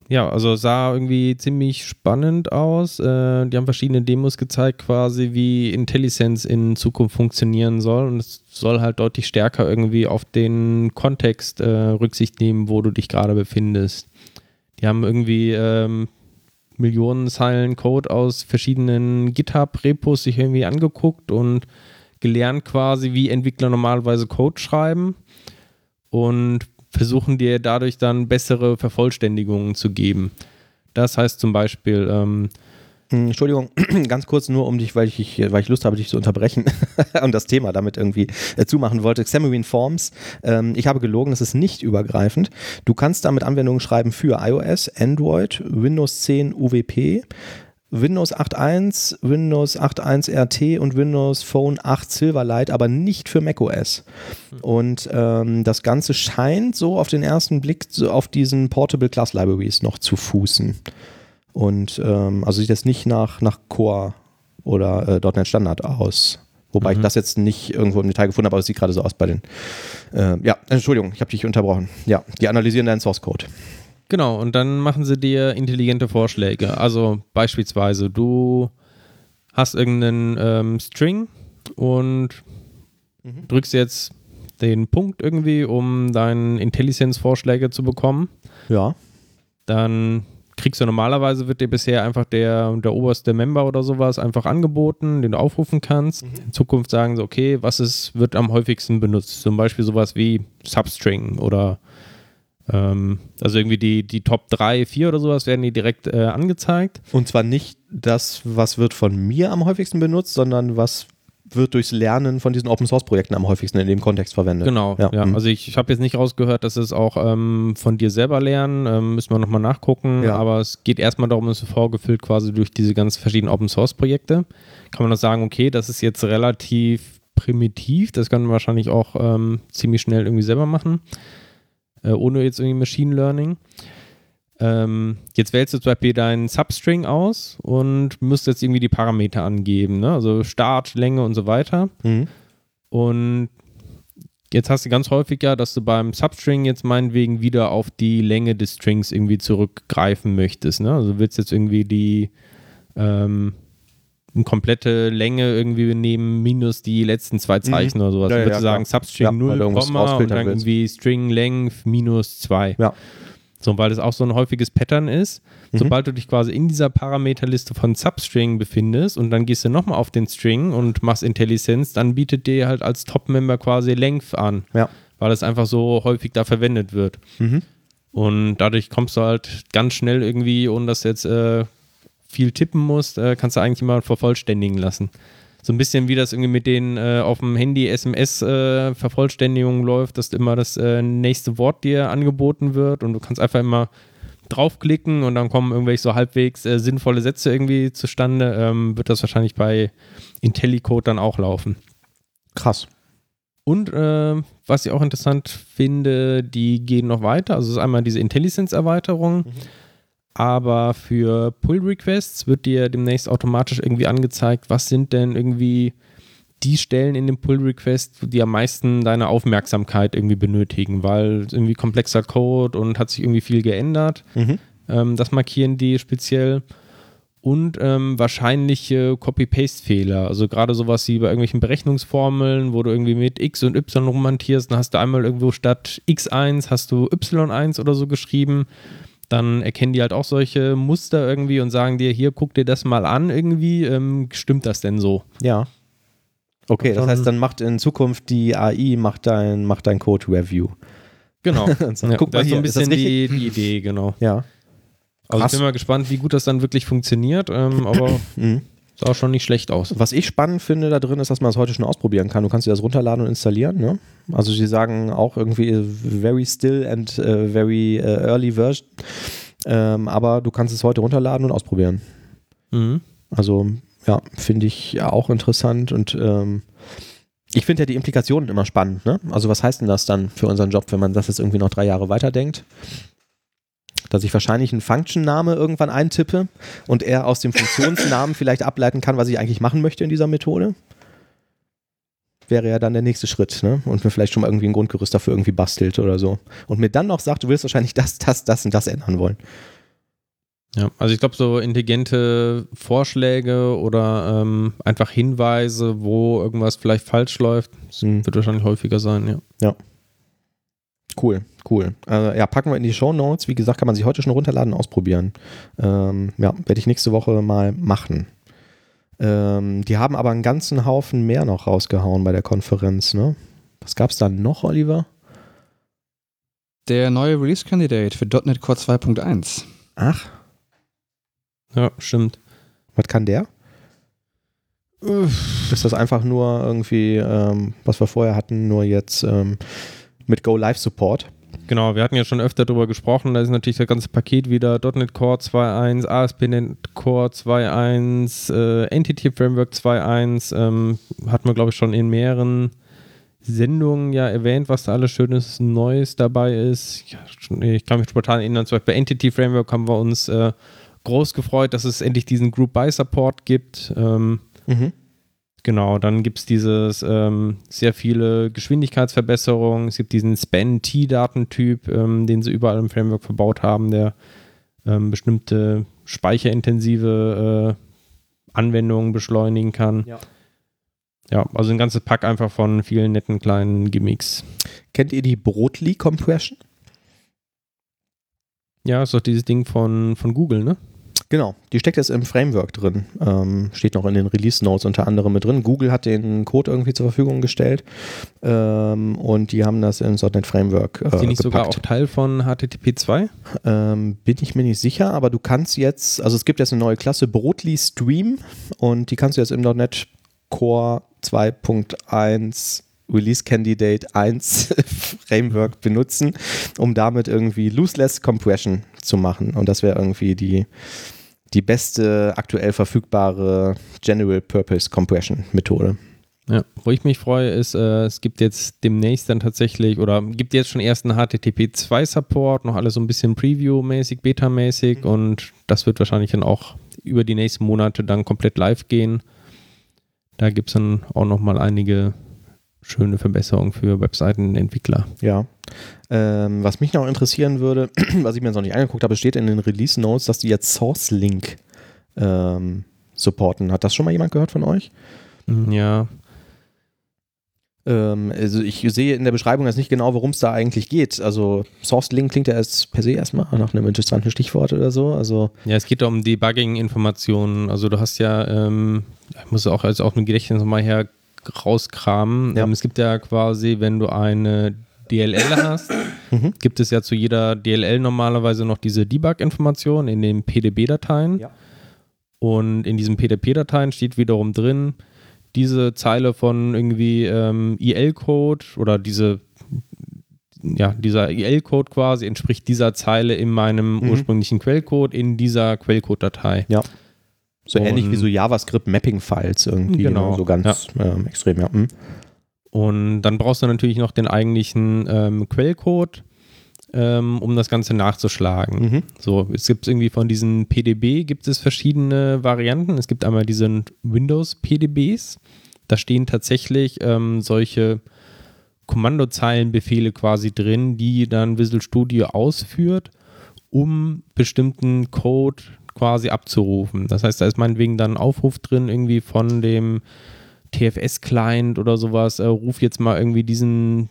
Ja, also sah irgendwie ziemlich spannend aus. Äh, die haben verschiedene Demos gezeigt, quasi wie IntelliSense in Zukunft funktionieren soll. Und es soll halt deutlich stärker irgendwie auf den Kontext äh, Rücksicht nehmen, wo du dich gerade befindest. Die haben irgendwie ähm, Millionen Zeilen Code aus verschiedenen GitHub-Repos sich irgendwie angeguckt und gelernt quasi, wie Entwickler normalerweise Code schreiben und versuchen dir dadurch dann bessere Vervollständigungen zu geben. Das heißt zum Beispiel, ähm, Hm, Entschuldigung, *clears throat* ganz kurz nur um dich, weil ich, weil ich Lust habe, dich zu unterbrechen *laughs* und das Thema damit irgendwie äh, zumachen wollte. Xamarin Forms, ähm, ich habe gelogen, das ist nicht übergreifend. Du kannst damit Anwendungen schreiben für iOS, Android, Windows 10 UWP, Windows 8.1, Windows 8.1 RT und Windows Phone 8 Silverlight, aber nicht für macOS. Und ähm, das Ganze scheint so auf den ersten Blick so auf diesen Portable Class Libraries noch zu fußen. Und ähm, also sieht das nicht nach, nach Core oder äh, .NET Standard aus. Wobei ich das jetzt nicht irgendwo im Detail gefunden habe, aber es sieht gerade so aus bei den. Äh, ja, Entschuldigung, ich habe dich unterbrochen. Ja, die analysieren deinen Source Code. Genau, und dann machen sie dir intelligente Vorschläge. Also beispielsweise, du hast irgendeinen ähm, String und drückst jetzt den Punkt irgendwie, um deinen IntelliSense-Vorschläge zu bekommen. Ja. Dann kriegst du normalerweise, wird dir bisher einfach der, der oberste Member oder sowas einfach angeboten, den du aufrufen kannst. In Zukunft sagen sie, okay, was ist, wird am häufigsten benutzt? Zum Beispiel sowas wie Substring oder ähm, also irgendwie die, die Top 3, 4 oder sowas werden die direkt äh, angezeigt. Und zwar nicht das, was wird von mir am häufigsten benutzt, sondern was wird durchs Lernen von diesen Open Source Projekten am häufigsten in dem Kontext verwendet. Genau, ja. mhm. Also ich, ich habe jetzt nicht rausgehört, dass es auch ähm, von dir selber lernen, ähm, müssen wir nochmal nachgucken, Ja. aber es geht erstmal darum, es vorgefüllt quasi durch diese ganz verschiedenen Open Source Projekte. Kann man das sagen, okay, das ist jetzt relativ primitiv, das kann man wahrscheinlich auch ähm, ziemlich schnell irgendwie selber machen, äh, ohne jetzt irgendwie Machine Learning. Ähm, jetzt wählst du zum Beispiel deinen Substring aus und musst jetzt irgendwie die Parameter angeben, ne? also Start, Länge und so weiter. Mhm. Und jetzt hast du ganz häufig ja, dass du beim Substring jetzt meinetwegen wieder auf die Länge des Strings irgendwie zurückgreifen möchtest. Ne? Also du willst jetzt irgendwie die ähm, eine komplette Länge irgendwie nehmen minus die letzten zwei Zeichen oder sowas. Mhm. Ja, du ja, würdest ja, sagen klar. Substring Ja, 0, weil du irgendwas Komma und dann willst. irgendwie String Length minus 2. Ja. So, weil das auch so ein häufiges Pattern ist. Mhm. Sobald du dich quasi in dieser Parameterliste von Substring befindest und dann gehst du nochmal auf den String und machst IntelliSense, dann bietet dir halt als Top-Member quasi Length an, Ja. weil es einfach so häufig da verwendet wird. Mhm. Und dadurch kommst du halt ganz schnell irgendwie, ohne dass du jetzt äh, viel tippen musst, äh, kannst du eigentlich immer vervollständigen lassen. So ein bisschen wie das irgendwie mit den äh, auf dem Handy SMS-Vervollständigungen läuft, dass immer das äh, nächste Wort dir angeboten wird und du kannst einfach immer draufklicken und dann kommen irgendwelche so halbwegs äh, sinnvolle Sätze irgendwie zustande, ähm, wird das wahrscheinlich bei IntelliCode dann auch laufen. Krass. Und äh, was ich auch interessant finde, die gehen noch weiter. Also es ist einmal diese IntelliSense-Erweiterung, aber für Pull-Requests wird dir demnächst automatisch irgendwie angezeigt, was sind denn irgendwie die Stellen in dem Pull-Request, die am meisten deine Aufmerksamkeit irgendwie benötigen, weil irgendwie komplexer Code und hat sich irgendwie viel geändert. Mhm. Ähm, das markieren die speziell. Und ähm, wahrscheinliche Copy-Paste-Fehler. Also gerade sowas wie bei irgendwelchen Berechnungsformeln, wo du irgendwie mit X und Y rumhantierst, dann hast du einmal irgendwo statt X1 hast du Y1 oder so geschrieben. Dann erkennen die halt auch solche Muster irgendwie und sagen dir, hier, guck dir das mal an irgendwie. Ähm, stimmt das denn so? Ja. Okay, das heißt, dann macht in Zukunft die AI macht dein, macht dein Code Review. Genau. *laughs* Sagt, ja, guck mal das ist so hier, ein bisschen die, die Idee, genau. Ja. Also Krass. ich bin mal gespannt, wie gut das dann wirklich funktioniert. Ähm, *clears throat* aber Mhm. Sah auch schon nicht schlecht aus. Was ich spannend finde da drin ist, dass man das heute schon ausprobieren kann. Du kannst dir das runterladen und installieren. Ne? Also sie sagen auch irgendwie äh, very still and äh, very äh, early version. Ähm, aber du kannst es heute runterladen und ausprobieren. Mhm. Also ja, finde ich auch interessant und ähm, ich finde ja die Implikationen immer spannend. Ne? Also was heißt denn das dann für unseren Job, wenn man das jetzt irgendwie noch drei Jahre weiterdenkt? Dass ich wahrscheinlich einen Function-Name irgendwann eintippe und er aus dem Funktionsnamen *laughs* vielleicht ableiten kann, was ich eigentlich machen möchte in dieser Methode. Wäre ja dann der nächste Schritt, ne? Und mir vielleicht schon mal irgendwie ein Grundgerüst dafür irgendwie bastelt oder so. Und mir dann noch sagt, du willst wahrscheinlich das, das, das und das ändern wollen. Ja, also ich glaube, so intelligente Vorschläge oder ähm, einfach Hinweise, wo irgendwas vielleicht falsch läuft, Hm. wird wahrscheinlich häufiger sein, ja. Cool, cool. Äh, ja, packen wir in die Show Notes. Wie gesagt, kann man sich heute schon runterladen und ausprobieren. Ähm, ja, werde ich nächste Woche mal machen. Ähm, die haben aber einen ganzen Haufen mehr noch rausgehauen bei der Konferenz, ne? Was gab's da noch, Oliver? Der neue Release-Candidate für .NET Core 2.1. Ach, Ja, stimmt. was kann der? Ist das einfach nur irgendwie, ähm, was wir vorher hatten, nur jetzt ähm, mit Go Live Support? Genau, wir hatten ja schon öfter darüber gesprochen, da ist natürlich das ganze Paket wieder .NET Core 2.1, ASP.NET Core 2.1, äh, Entity Framework 2.1, ähm, hatten wir glaube ich schon in mehreren Sendungen ja erwähnt, was da alles Schönes Neues dabei ist. Ja, ich kann mich spontan erinnern, zum Beispiel bei Entity Framework haben wir uns äh, groß gefreut, dass es endlich diesen Group By Support gibt. Ähm, Mhm. Genau, dann gibt es dieses ähm, sehr viele Geschwindigkeitsverbesserungen. Es gibt diesen Span-T-Datentyp, ähm, den sie überall im Framework verbaut haben, der ähm, bestimmte speicherintensive äh, Anwendungen beschleunigen kann. Ja. Ja, also ein ganzes Pack einfach von vielen netten kleinen Gimmicks. Kennt ihr die Brotli Compression? Ja, ist doch dieses Ding von, von Google, ne? Genau, die steckt jetzt im Framework drin. Ähm, steht noch in den Release Notes unter anderem mit drin. Google hat den Code irgendwie zur Verfügung gestellt ähm, und die haben das ins .NET Framework äh, Ist die nicht sogar auch gepackt. Teil von HTTP 2? Ähm, bin ich mir nicht sicher, aber du kannst jetzt, also es gibt jetzt eine neue Klasse Brotli Stream und die kannst du jetzt im .NET Core 2.1 Release Candidate 1 *laughs* Framework benutzen, um damit irgendwie Lossless Compression zu machen. Und das wäre irgendwie die, die beste aktuell verfügbare General Purpose Compression Methode. Ja, wo ich mich freue, ist, äh, es gibt jetzt demnächst dann tatsächlich oder gibt jetzt schon ersten HTTP 2 Support, noch alles so ein bisschen Preview-mäßig, Beta-mäßig und das wird wahrscheinlich dann auch über die nächsten Monate dann komplett live gehen. Da gibt es dann auch nochmal einige schöne Verbesserungen für Webseitenentwickler. Ja. Ähm, was mich noch interessieren würde, *clears throat* was ich mir jetzt noch nicht angeguckt habe, steht in den Release Notes, dass die jetzt Source Link ähm, supporten. Hat das schon mal jemand gehört von euch? Ja, Ähm, also ich sehe in der Beschreibung jetzt nicht genau, worum es da eigentlich geht. Also Source Link klingt ja erst per se erstmal nach einem interessanten Stichwort oder so. Also Ja, es geht um Debugging-Informationen. Also du hast ja, ähm, ich muss auch als auch ein Gedächtnis nochmal her rauskramen. Ja. Ähm, es gibt ja quasi, wenn du eine DLL hast, *clears throat* Mhm. gibt es ja zu jeder DLL normalerweise noch diese Debug-Information in den PDB-Dateien. Ja. Und in diesen PDP-Dateien steht wiederum drin, diese Zeile von irgendwie ähm, IL-Code oder diese, ja, dieser IL-Code quasi entspricht dieser Zeile in meinem Mhm. ursprünglichen Quellcode in dieser Quellcode-Datei. So Und- ähnlich wie so JavaScript-Mapping-Files irgendwie. Genau, Ne? So ganz ähm, extrem, ja. Mhm. Und dann brauchst du natürlich noch den eigentlichen ähm, Quellcode, ähm, um das Ganze nachzuschlagen. Mhm. So, es gibt irgendwie von diesen PDB gibt es verschiedene Varianten. Es gibt einmal diese Windows PDBs. Da stehen tatsächlich ähm, solche Kommandozeilenbefehle quasi drin, die dann Visual Studio ausführt, um bestimmten Code quasi abzurufen. Das heißt, da ist meinetwegen dann ein Aufruf drin irgendwie von dem TFS-Client oder sowas, äh, ruf jetzt mal irgendwie diesen,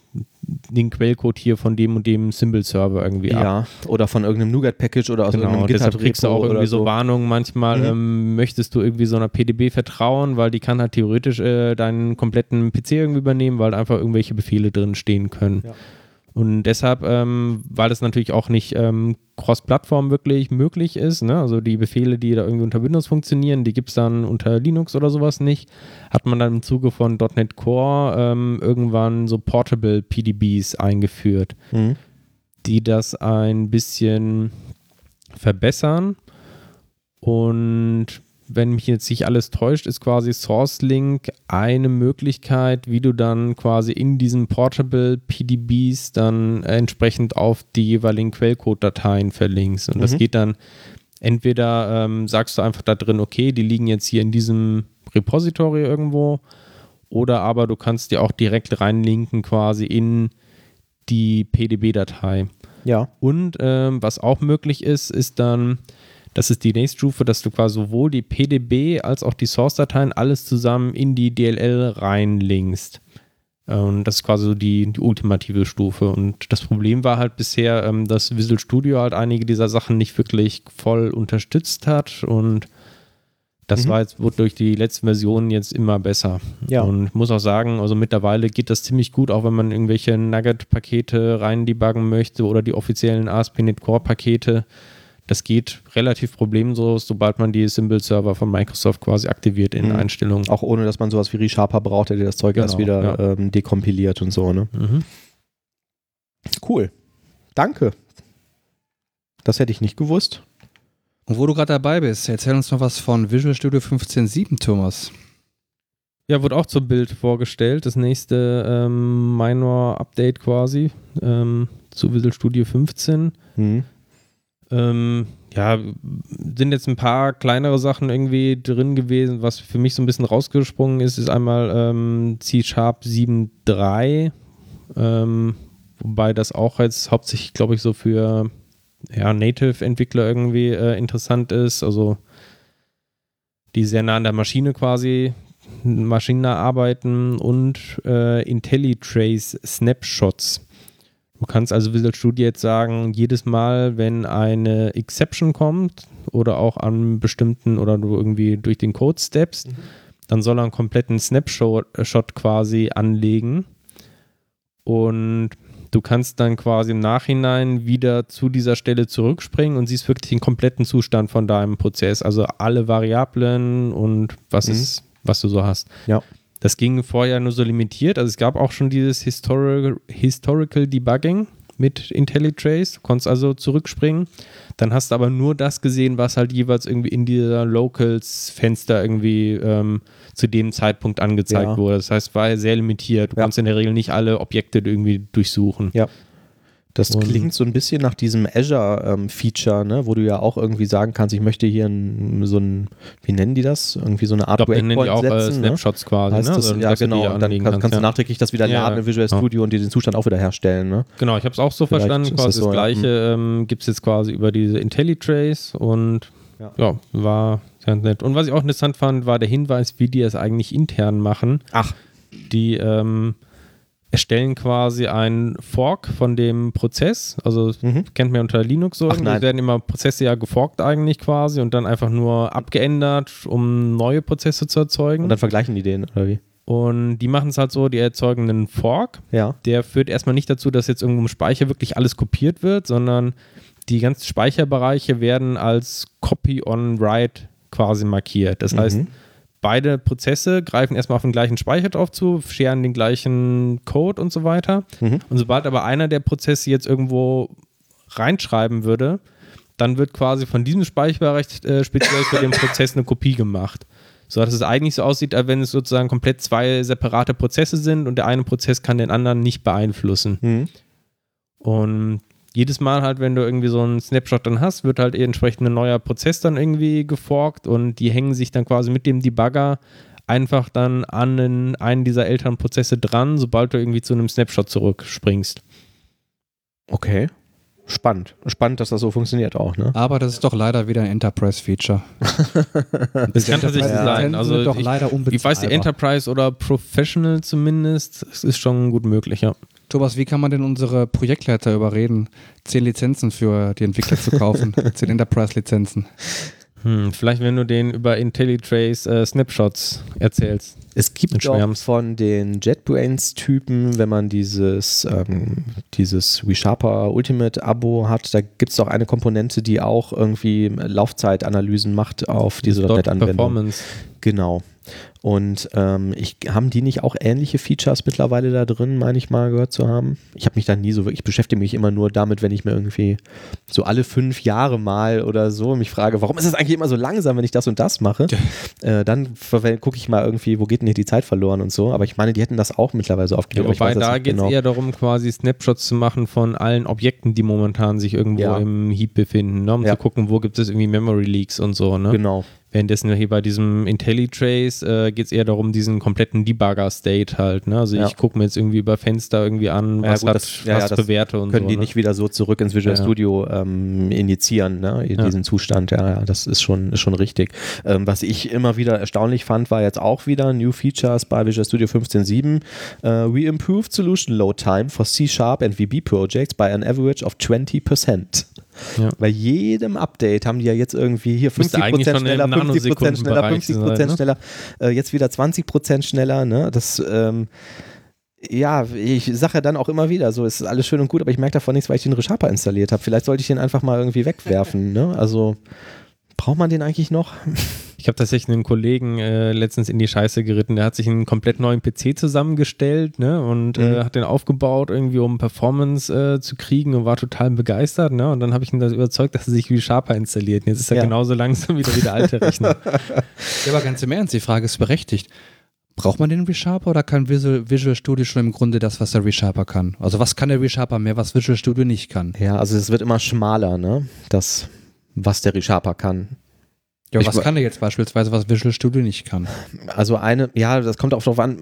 den Quellcode hier von dem und dem Symbol-Server irgendwie ab. Ja, oder von irgendeinem Nougat-Package oder aus Genau, irgendeinem deshalb kriegst du auch irgendwie oder so so. Warnungen manchmal, Mhm. ähm, möchtest du irgendwie so einer PDB vertrauen, weil die kann halt theoretisch äh, deinen kompletten PC irgendwie übernehmen, weil einfach irgendwelche Befehle drin stehen können. Ja. Und deshalb, ähm, weil das natürlich auch nicht ähm, cross-Plattform wirklich möglich ist, ne? also die Befehle, die da irgendwie unter Windows funktionieren, die gibt es dann unter Linux oder sowas nicht, hat man dann im Zuge von .NET Core ähm, irgendwann so Portable PDBs eingeführt, Mhm. die das ein bisschen verbessern. Und wenn mich jetzt nicht alles täuscht, ist quasi SourceLink eine Möglichkeit, wie du dann quasi in diesen Portable PDBs dann entsprechend auf die jeweiligen Quellcode-Dateien verlinkst. Und das Mhm. geht dann entweder ähm, sagst du einfach da drin, okay, die liegen jetzt hier in diesem Repository irgendwo, oder aber du kannst dir auch direkt reinlinken quasi in die PDB-Datei. Ja. Und ähm, was auch möglich ist, ist dann, das ist die nächste Stufe, dass du quasi sowohl die PDB als auch die Source-Dateien alles zusammen in die DLL reinlinkst. Und das ist quasi so die, die ultimative Stufe. Und das Problem war halt bisher, ähm, dass Visual Studio halt einige dieser Sachen nicht wirklich voll unterstützt hat. Und das Mhm. war jetzt, wurde durch die letzten Versionen jetzt immer besser. Ja. Und ich muss auch sagen, also mittlerweile geht das ziemlich gut, auch wenn man irgendwelche Nugget-Pakete rein debuggen möchte oder die offiziellen ASP.NET Core-Pakete. Das geht relativ problemlos, sobald man die Symbol-Server von Microsoft quasi aktiviert in Mhm. Einstellungen. Auch ohne, dass man sowas wie ReSharper braucht, der das Zeug Genau, erst wieder ja. ähm, dekompiliert und so, ne? Mhm. Cool. Danke. Das hätte ich nicht gewusst. Und wo du gerade dabei bist, erzähl uns noch was von Visual Studio 15.7, Thomas. Ja, wurde auch zum Bild vorgestellt. Das nächste ähm, Minor-Update quasi ähm, zu Visual Studio 15. Mhm. Ähm, ja, sind jetzt ein paar kleinere Sachen irgendwie drin gewesen. Was für mich so ein bisschen rausgesprungen ist, ist einmal ähm, C-Sharp 7.3, ähm, wobei das auch jetzt hauptsächlich, glaube ich, so für ja, Native-Entwickler irgendwie äh, interessant ist. Also die sehr nah an der Maschine quasi maschinennah arbeiten und äh, IntelliTrace Snapshots. Du kannst also Visual Studio jetzt sagen, jedes Mal, wenn eine Exception kommt oder auch an bestimmten oder du irgendwie durch den Code steppst, dann soll er einen kompletten Snapshot äh, quasi anlegen. Und du kannst dann quasi im Nachhinein wieder zu dieser Stelle zurückspringen und siehst wirklich den kompletten Zustand von deinem Prozess. Also alle Variablen und was, Mhm. ist, was du so hast. Ja. Das ging vorher nur so limitiert. Also es gab auch schon dieses Historical, Historical Debugging mit IntelliTrace. Du konntest also zurückspringen. Dann hast du aber nur das gesehen, was halt jeweils irgendwie in dieser Locals-Fenster irgendwie ähm, zu dem Zeitpunkt angezeigt Ja. wurde. Das heißt, es war sehr limitiert. Du Ja. konntest in der Regel nicht alle Objekte irgendwie durchsuchen. Ja. Das Und- klingt so ein bisschen nach diesem Azure-Feature, ne, wo du ja auch irgendwie sagen kannst, ich möchte hier ein, so ein, wie nennen die das? Irgendwie so eine Ich Art dann nennen die auch äh, setzen. ne? Snapshots quasi. Heißt ne? das, Also, ja, genau. Und dann anlegen kannst, kannst du nachträglich das wieder Ja, laden in Visual ja. Studio und dir den Zustand auch wieder herstellen. Ne? Genau, ich habe es auch so Vielleicht verstanden. Quasi das das, so, ja. gleiche ähm, gibt es jetzt quasi über diese IntelliTrace und Ja. ja. war ganz nett. Und was ich auch interessant fand, war der Hinweis, wie die es eigentlich intern machen. Ach. Die ähm, erstellen quasi einen Fork von dem Prozess. Also Mhm. kennt man ja unter Linux so. Es werden immer Prozesse ja geforkt eigentlich quasi und dann einfach nur abgeändert, um neue Prozesse zu erzeugen. Und dann vergleichen die den, oder wie? Und die machen es halt so, die erzeugen einen Fork Ja. der führt erstmal nicht dazu, dass jetzt irgendwo im Speicher wirklich alles kopiert wird, sondern die ganzen Speicherbereiche werden als Copy on Write quasi markiert. Das heißt, Mhm. Beide Prozesse greifen erstmal auf den gleichen Speicher drauf zu, scheren den gleichen Code und so weiter. Mhm. Und sobald aber einer der Prozesse jetzt irgendwo reinschreiben würde, dann wird quasi von diesem Speicherbereich äh, speziell für den Prozess eine Kopie gemacht. So dass es eigentlich so aussieht, als wenn es sozusagen komplett zwei separate Prozesse sind und der eine Prozess kann den anderen nicht beeinflussen. Mhm. Und jedes Mal halt, wenn du irgendwie so einen Snapshot dann hast, wird halt entsprechend ein neuer Prozess dann irgendwie geforkt und die hängen sich dann quasi mit dem Debugger einfach dann an einen, einen dieser älteren Prozesse dran, sobald du irgendwie zu einem Snapshot zurückspringst. Okay. Spannend. Spannend, dass das so funktioniert auch, ne? Aber das ist doch leider wieder ein Enterprise-Feature. *laughs* Das kann tatsächlich Ja. sein. Also doch ich, leider ich weiß, die. Enterprise oder Professional zumindest, es ist schon gut möglich, ja. Thomas, wie kann man denn unsere Projektleiter überreden, zehn Lizenzen für die Entwickler zu kaufen? *laughs* zehn Enterprise-Lizenzen. Hm, vielleicht, wenn du den über IntelliTrace äh, Snapshots erzählst. Es gibt auch von den JetBrains-Typen, wenn man dieses, ähm, dieses ReSharper Ultimate-Abo hat, da gibt es auch eine Komponente, die auch irgendwie Laufzeitanalysen macht auf diese .NET-Anwendung. Performance. Genau. Und ähm, ich, haben die nicht auch ähnliche Features mittlerweile da drin, meine ich mal gehört zu haben? Ich habe mich da nie so wirklich, ich beschäftige mich immer nur damit, wenn ich mir irgendwie so alle fünf Jahre mal oder so mich frage, warum ist es eigentlich immer so langsam, wenn ich das und das mache? äh, dann gucke ich mal irgendwie, wo geht denn hier die Zeit verloren und so. Aber ich meine, die hätten das auch mittlerweile so Ja, aber ich wobei das da geht es genau. eher darum, quasi Snapshots zu machen von allen Objekten, die momentan sich irgendwo Ja. im Heap befinden, ne? um Ja. zu gucken, wo gibt es irgendwie Memory Leaks und so. Ne? Genau. Währenddessen hier bei diesem IntelliTrace äh, geht es eher darum, diesen kompletten Debugger-State halt. Ne? Also Ja. ich gucke mir jetzt irgendwie über Fenster irgendwie an, Ja, was gut, hat das- ja, was ja, das für Werte und können so. die ne? nicht wieder so zurück ins Visual Ja. Studio ähm, injizieren, ne, in Ja. diesen Zustand. Ja, ja, das ist schon, ist schon richtig. Ähm, was ich immer wieder erstaunlich fand, war jetzt auch wieder New Features bei Visual Studio 15.7. Äh, we improved solution load time for C-Sharp and VB projects by an average of 20%. Ja. Bei jedem Update haben die ja jetzt irgendwie hier Müsste 50% eigentlich schon schneller, im 50% schneller, Nanosekundenbereich 50% sein, ne? schneller, äh, jetzt wieder 20% schneller. Ne? Das ähm, ja, ich sage ja dann auch immer wieder, so es ist alles schön und gut, aber ich merke davon nichts, weil ich den ReSharper installiert habe. Vielleicht sollte ich den einfach mal irgendwie wegwerfen. Ne? Also braucht man den eigentlich noch? *laughs* Ich habe tatsächlich einen Kollegen äh, letztens in die Scheiße geritten, der hat sich einen komplett neuen PC zusammengestellt ne, und Mhm. äh, hat den aufgebaut, irgendwie um Performance äh, zu kriegen und war total begeistert. Ne, und dann habe ich ihn da überzeugt, dass er sich wie Sharper installiert. Und jetzt ist er Ja. genauso langsam wieder wie der alte Rechner. *laughs* Ja, aber ganz im Ernst, die Frage ist berechtigt. Braucht man den ReSharper oder kann Visual, Visual Studio schon im Grunde das, was der ReSharper kann? Also was kann der ReSharper mehr, was Visual Studio nicht kann? Ja, also es wird immer schmaler, ne? Das, was der ReSharper kann. Ja, was wa- kann er jetzt beispielsweise, was Visual Studio nicht kann? Also eine, ja, das kommt auch darauf an,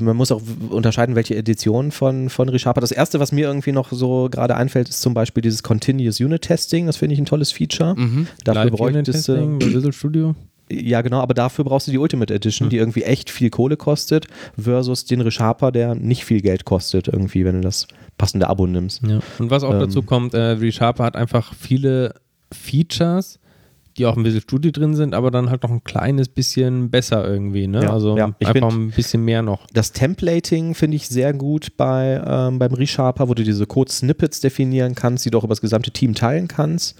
man muss auch unterscheiden, welche Edition von, von ReSharper. Das erste, was mir irgendwie noch so gerade einfällt, ist zum Beispiel dieses Continuous Unit Testing. Das finde ich ein tolles Feature. Mhm. Dafür bräuchtest du, bei Visual Studio. ja genau, aber dafür brauchst du die Ultimate Edition, Hm. die irgendwie echt viel Kohle kostet, versus den ReSharper, der nicht viel Geld kostet irgendwie, wenn du das passende Abo nimmst. Ja. Und was auch Ähm. dazu kommt, äh, ReSharper hat einfach viele Features, die auch im Visual Studio drin sind, aber dann halt noch ein kleines bisschen besser irgendwie. Ne? Ja, also ja. Ich einfach ein bisschen mehr noch. Das Templating finde ich sehr gut bei, ähm, beim ReSharper, wo du diese Code-Snippets definieren kannst, die du auch über das gesamte Team teilen kannst.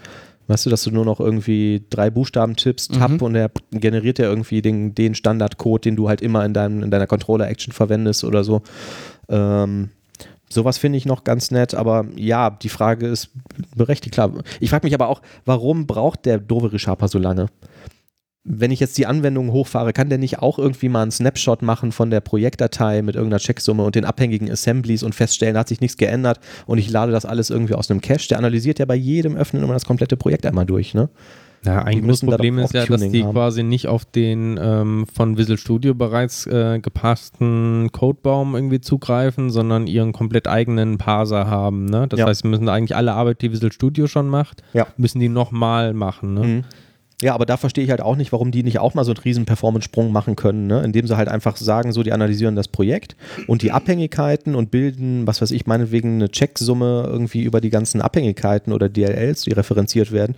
Weißt du, dass du nur noch irgendwie drei Buchstaben tippst, Tab Mhm. und er generiert ja irgendwie den, den Standardcode, den du halt immer in, deinem, in deiner Controller-Action verwendest oder so. Ähm, sowas finde ich noch ganz nett, aber ja, die Frage ist berechtigt, klar. Ich frage mich aber auch, warum braucht der doofe ReSharper so lange? wenn ich jetzt die Anwendung hochfahre, kann der nicht auch irgendwie mal einen Snapshot machen von der Projektdatei mit irgendeiner Checksumme und den abhängigen Assemblies und feststellen, da hat sich nichts geändert und ich lade das alles irgendwie aus einem Cache. Der analysiert ja bei jedem Öffnen immer das komplette Projekt einmal durch, ne? Ja, eigentlich das müssen da Problem ist ja, dass die haben. quasi nicht auf den ähm, von Visual Studio bereits äh, gepassten Codebaum irgendwie zugreifen, sondern ihren komplett eigenen Parser haben. Ne? Das Ja. heißt, sie müssen eigentlich alle Arbeit, die Visual Studio schon macht, Ja. müssen die nochmal machen. Ne? Mhm. Ja, aber da verstehe ich halt auch nicht, warum die nicht auch mal so einen riesen Performance-Sprung machen können, ne? indem sie halt einfach sagen, so, die analysieren das Projekt und die Abhängigkeiten und bilden, was weiß ich, meinetwegen eine Checksumme irgendwie über die ganzen Abhängigkeiten oder DLLs, die referenziert werden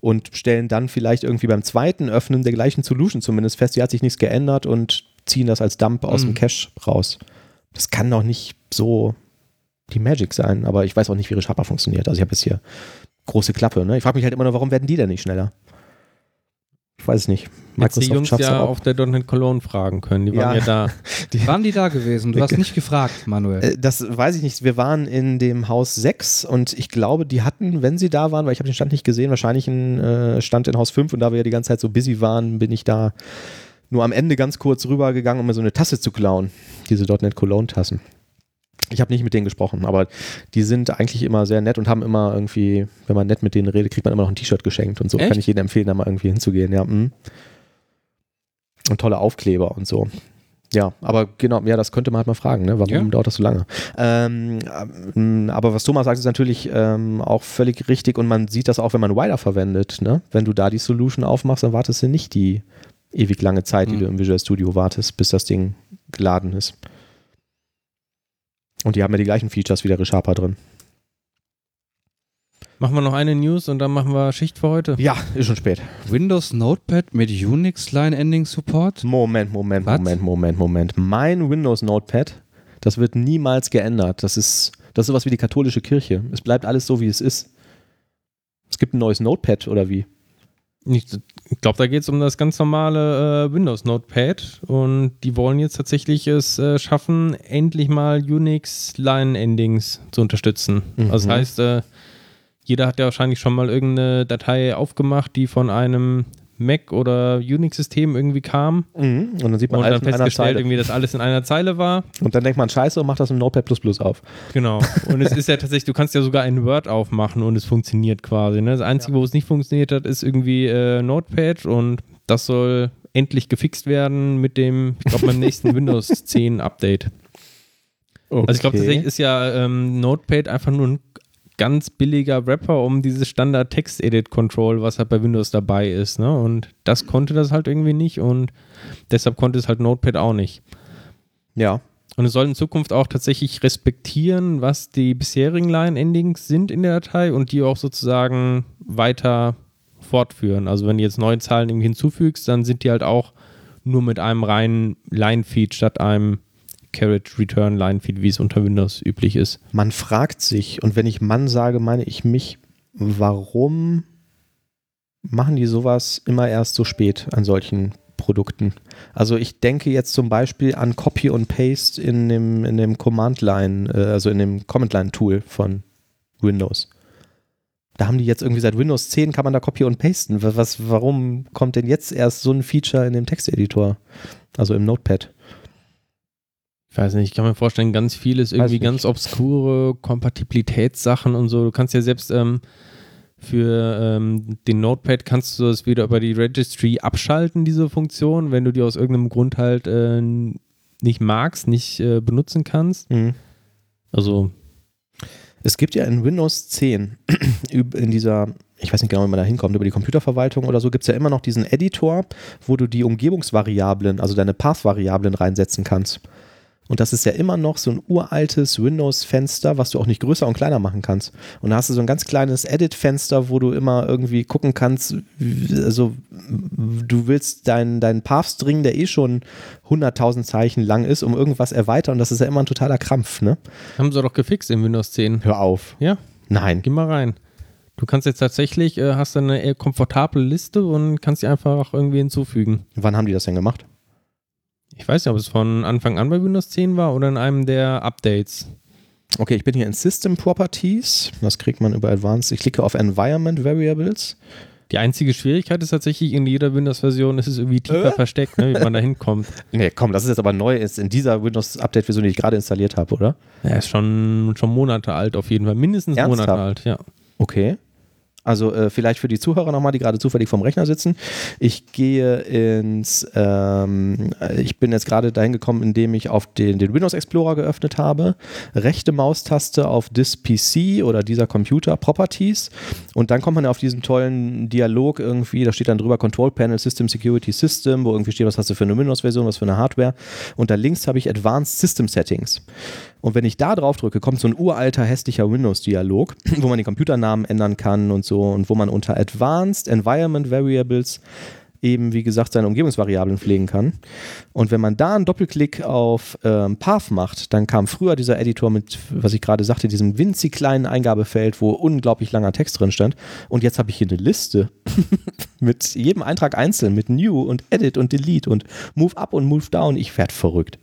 und stellen dann vielleicht irgendwie beim zweiten Öffnen der gleichen Solution zumindest fest, die hat sich nichts geändert und ziehen das als Dump aus dem Mhm. Cache raus. Das kann doch nicht so die Magic sein, aber ich weiß auch nicht, wie ReSharper funktioniert. Also ich habe jetzt hier große Klappe. Ne? Ich frage mich halt immer nur, warum werden die denn nicht schneller? Ich weiß es nicht. Jetzt die Jungs ja auch. auf der .NET Cologne fragen können. Die waren Ja. ja, da. *laughs* Waren die da gewesen? Du hast *laughs* nicht gefragt, Manuel. Äh, Das weiß ich nicht. Wir waren in dem Haus 6 und ich glaube, die hatten, wenn sie da waren, weil ich habe den Stand nicht gesehen, wahrscheinlich einen äh, Stand in Haus 5 und da wir ja die ganze Zeit so busy waren, bin ich da nur am Ende ganz kurz rübergegangen, um mir so eine Tasse zu klauen. Diese .NET Cologne Tassen. Ich habe nicht mit denen gesprochen, aber die sind eigentlich immer sehr nett und haben immer irgendwie, wenn man nett mit denen redet, kriegt man immer noch ein T-Shirt geschenkt und so. Echt? Kann ich jedem empfehlen, da mal irgendwie hinzugehen, ja. mm. Und tolle Aufkleber und so. Ja, aber genau, ja, das könnte man halt mal fragen, ne? Warum Ja. dauert das so lange? Ähm, ähm, aber was Thomas sagt, ist natürlich ähm, auch völlig richtig und man sieht das auch, wenn man Wider verwendet, ne? Wenn du da die Solution aufmachst, dann wartest du nicht die ewig lange Zeit, die Mhm. du im Visual Studio wartest, bis das Ding geladen ist. Und die haben ja die gleichen Features wie der ReSharper drin. Machen wir noch eine News und dann machen wir Schicht für heute. Ja, ist schon spät. Windows Notepad mit Unix Line Ending Support? Moment, Moment, Was? Moment, Moment, Moment. Mein Windows Notepad, das wird niemals geändert. Das ist, das ist sowas wie die katholische Kirche. Es bleibt alles so, wie es ist. Es gibt ein neues Notepad oder wie? Ich glaube, da geht es um das ganz normale äh, Windows Notepad und die wollen jetzt tatsächlich es äh, schaffen, endlich mal Unix Line Endings zu unterstützen. Mhm. Also das heißt, äh, jeder hat ja wahrscheinlich schon mal irgendeine Datei aufgemacht, die von einem Mac oder Unix-System irgendwie kam Mhm. Und dann sieht man und alles dann in einer festgestellt, Zeile. irgendwie, dass alles in einer Zeile war. Und dann denkt man, scheiße, und macht das im Notepad auf. Genau. Und es ist ja tatsächlich, du kannst ja sogar ein Word aufmachen und es funktioniert quasi. Ne? Das Einzige, wo es nicht funktioniert hat, ist irgendwie äh, Notepad und das soll endlich gefixt werden mit dem, ich glaube, beim nächsten *laughs* Windows 10 Update. Okay. Also ich glaube tatsächlich ist ja ähm, Notepad einfach nur ein ganz billiger Wrapper um dieses Standard Text Edit Control, was halt bei Windows dabei ist. Ne? Und das konnte das halt irgendwie nicht und deshalb konnte es halt Notepad auch nicht. Ja. Und es soll in Zukunft auch tatsächlich respektieren, was die bisherigen Line-Endings sind in der Datei und die auch sozusagen weiter fortführen. Also wenn du jetzt neue Zahlen irgendwie hinzufügst, dann sind die halt auch nur mit einem reinen Line-Feed statt einem Carrot Return Line-Feed, wie es unter Windows üblich ist. Man fragt sich, und wenn ich Mann sage, meine ich mich, warum machen die sowas immer erst so spät an solchen Produkten? Also ich denke jetzt zum Beispiel an Copy und Paste in dem, in dem Command-Line, äh, also in dem Command-Line-Tool von Windows. Da haben die jetzt irgendwie seit Windows 10 kann man da Copy und Pasten. Was, warum kommt denn jetzt erst so ein Feature in dem Texteditor? Also im Notepad. Ich weiß nicht, ich kann mir vorstellen, ganz vieles irgendwie ganz obskure Kompatibilitätssachen und so. Du kannst ja selbst ähm, für ähm, den Notepad kannst du das wieder über die Registry abschalten, diese Funktion, wenn du die aus irgendeinem Grund halt äh, nicht magst, nicht äh, benutzen kannst. Mhm. Also, Es gibt ja in Windows 10 *clears throat* üb- in dieser, ich weiß nicht genau, wie man da hinkommt, über die Computerverwaltung oder so, gibt es ja immer noch diesen Editor, wo du die Umgebungsvariablen, also deine Path-Variablen reinsetzen kannst. Und das ist ja immer noch so ein uraltes Windows-Fenster, was du auch nicht größer und kleiner machen kannst. Und da hast du so ein ganz kleines Edit-Fenster, wo du immer irgendwie gucken kannst, also du willst deinen dein Path-String, der eh schon 100.000 Zeichen lang ist, um irgendwas erweitern. Und das ist ja immer ein totaler Krampf, ne? haben sie doch gefixt in Windows 10. Hör auf. Ja, Nein. geh mal rein. Du kannst jetzt tatsächlich, äh, hast eine eher komfortable Liste und kannst die einfach irgendwie hinzufügen. Wann haben die das denn gemacht? Ich weiß nicht, ob es von Anfang an bei Windows 10 war oder in einem der Updates. Okay, ich bin hier in System Properties. Das kriegt man über Advanced. Ich klicke auf Environment Variables. Die einzige Schwierigkeit ist tatsächlich, in jeder Windows-Version ist es irgendwie tiefer Äh? versteckt, ne, wie man da hinkommt. *laughs* Nee, komm, das ist jetzt aber neu. Ist in dieser Windows-Update-Version, die ich gerade installiert habe, oder? Er ist schon, schon Monate alt auf jeden Fall. Mindestens Ernsthaft? Monate alt, ja. Okay. Also äh, vielleicht für die Zuhörer nochmal, die gerade zufällig vom Rechner sitzen. Ich gehe ins, ähm, ich bin jetzt gerade dahin gekommen, indem ich auf den, den Windows Explorer geöffnet habe, rechte Maustaste auf This PC oder dieser Computer Properties und dann kommt man auf diesen tollen Dialog irgendwie, da steht dann drüber Control Panel System Security System, wo irgendwie steht, was hast du für eine Windows-Version, was für eine Hardware und da links habe ich Advanced System Settings. Und wenn ich da drauf drücke, kommt so ein uralter, hässlicher Windows-Dialog, *clears throat* wo man den Computernamen ändern kann und so und wo man unter Advanced Environment Variables eben, wie gesagt, seine Umgebungsvariablen pflegen kann. Und wenn man da einen Doppelklick auf ähm, Path macht, dann kam früher dieser Editor mit, was ich gerade sagte, diesem winzig kleinen Eingabefeld, wo unglaublich langer Text drin stand. Und jetzt habe ich hier eine Liste *laughs* mit jedem Eintrag einzeln, mit New und Edit und Delete und Move Up und Move Down. Ich werd verrückt.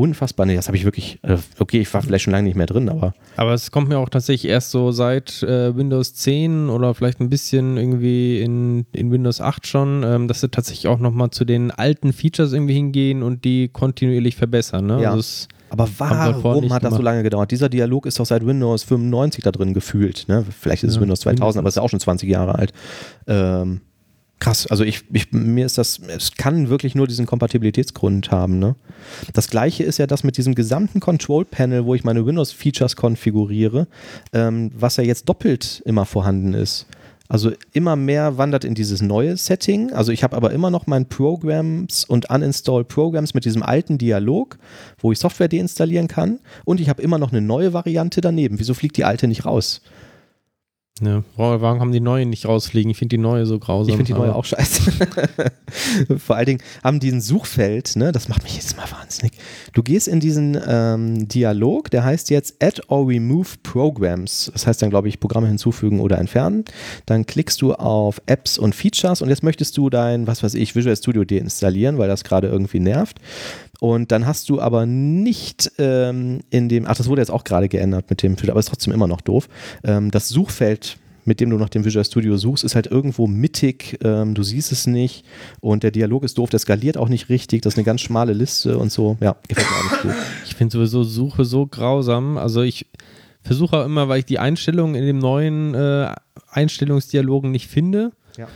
Unfassbar. Nee, das habe ich wirklich. Äh, okay, ich war vielleicht schon lange nicht mehr drin, aber. Aber es kommt mir auch tatsächlich erst so seit äh, Windows 10 oder vielleicht ein bisschen irgendwie in, in Windows 8 schon, ähm, dass sie tatsächlich auch nochmal zu den alten Features irgendwie hingehen und die kontinuierlich verbessern. Ne? Ja. Also Aber vorher warum hat das so lange gedauert? Dieser Dialog ist doch seit Windows 95 da drin gefühlt. Ne? Vielleicht ist es Ja, Windows 2000, aber es ist auch schon 20 Jahre alt. Ähm, krass, also ich, ich, mir ist das, es kann wirklich nur diesen Kompatibilitätsgrund haben. Ne? Das gleiche ist ja das mit diesem gesamten Control Panel, wo ich meine Windows-Features konfiguriere, ähm, was ja jetzt doppelt immer vorhanden ist. Also immer mehr wandert in dieses neue Setting. Also ich habe aber immer noch mein Programs und Uninstall Programs mit diesem alten Dialog, wo ich Software deinstallieren kann. Und ich habe immer noch eine neue Variante daneben. Wieso fliegt die alte nicht raus? Ja. Warum haben die neue nicht rausfliegen? Ich finde die neue so grausam. Ich finde die neue auch scheiße. *laughs* Vor allen Dingen haben die ein Suchfeld, ne? das macht mich jetzt mal wahnsinnig. Du gehst in diesen ähm, Dialog, der heißt jetzt Add or Remove Programs. Das heißt dann, glaube ich, Programme hinzufügen oder entfernen. Dann klickst du auf Apps und Features und jetzt möchtest du dein, was weiß ich, Visual Studio deinstallieren, weil das gerade irgendwie nervt. Und dann hast du aber nicht ähm, in dem, ach, das wurde jetzt auch gerade geändert mit dem, aber ist trotzdem immer noch doof. Ähm, das Suchfeld, mit dem du nach dem Visual Studio suchst, ist halt irgendwo mittig, ähm, du siehst es nicht und der Dialog ist doof, der skaliert auch nicht richtig, das ist eine ganz schmale Liste und so. Ja, gefällt mir auch nicht gut. Ich finde sowieso Suche so grausam. Also ich versuche auch immer, weil ich die Einstellungen in dem neuen äh, Einstellungsdialogen nicht finde, Ja.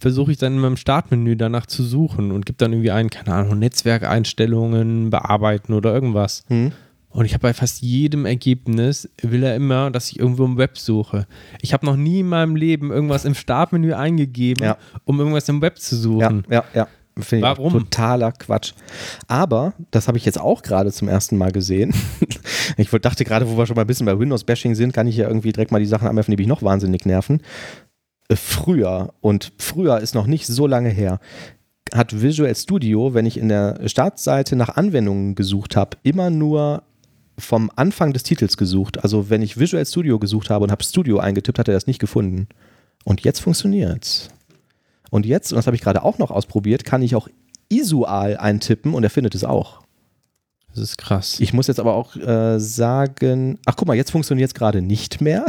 Versuche ich dann in meinem Startmenü danach zu suchen und gebe dann irgendwie ein, keine Ahnung, Netzwerkeinstellungen bearbeiten oder irgendwas. Hm. Und ich habe bei fast jedem Ergebnis, will er immer, dass ich irgendwo im Web suche. Ich habe noch nie in meinem Leben irgendwas im Startmenü eingegeben, Ja. um irgendwas im Web zu Ja, suchen. ja, ja. Finde ich auch Warum? totaler Quatsch. Aber, das habe ich jetzt auch gerade zum ersten Mal gesehen. *laughs* ich dachte gerade, wo wir schon mal ein bisschen bei Windows-Bashing sind, kann ich ja irgendwie direkt mal die Sachen anwerfen, die mich noch wahnsinnig nerven. Äh, Früher, und früher ist noch nicht so lange her, hat Visual Studio, wenn ich in der Startseite nach Anwendungen gesucht habe, immer nur vom Anfang des Titels gesucht. Also wenn ich Visual Studio gesucht habe und habe Studio eingetippt, hat er das nicht gefunden. Und jetzt funktioniert's. Und jetzt, und das habe ich gerade auch noch ausprobiert, kann ich auch Isual eintippen und er findet es auch. Das ist krass. Ich muss jetzt aber auch äh, sagen, ach guck mal, jetzt funktioniert es gerade nicht mehr.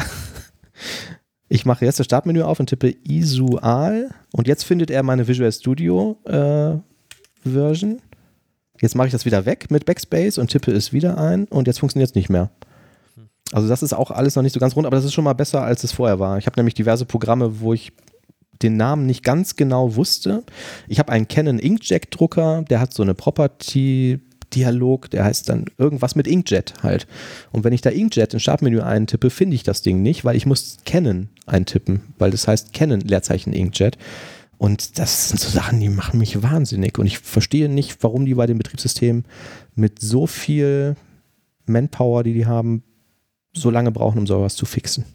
Ich mache jetzt das Startmenü auf und tippe Isual und jetzt findet er meine Visual Studio äh, Version. Jetzt mache ich das wieder weg mit Backspace und tippe es wieder ein und jetzt funktioniert es nicht mehr. Also das ist auch alles noch nicht so ganz rund, aber das ist schon mal besser, als es vorher war. Ich habe nämlich diverse Programme, wo ich den Namen nicht ganz genau wusste. Ich habe einen Canon Inkjet Drucker, der hat so eine Property Dialog, der heißt dann irgendwas mit Inkjet halt. Und wenn ich da Inkjet ins Startmenü eintippe, finde ich das Ding nicht, weil ich muss Canon eintippen, weil das heißt Canon Leerzeichen Inkjet. Und das sind so Sachen, die machen mich wahnsinnig. Und ich verstehe nicht, warum die bei dem Betriebssystem mit so viel Manpower, die die haben, so lange brauchen, um sowas zu fixen.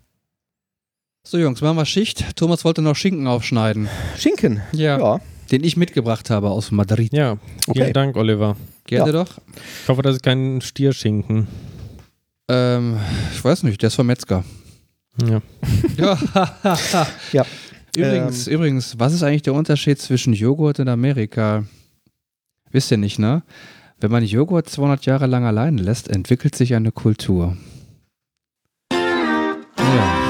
So, Jungs, machen wir Schicht. Thomas wollte noch Schinken aufschneiden. Schinken. Ja. Ja. Den ich mitgebracht habe aus Madrid. Ja, vielen Okay. Dank, Oliver. Gerne Ja. doch. Ich hoffe, das ist kein Stierschinken. Ähm, ich weiß nicht, der ist vom Metzger. Ja. Ja. *laughs* Ja. Übrigens, übrigens, was ist eigentlich der Unterschied zwischen Joghurt und Amerika? Wisst ihr nicht, ne? Wenn man Joghurt 200 Jahre lang allein lässt, entwickelt sich eine Kultur. Ja.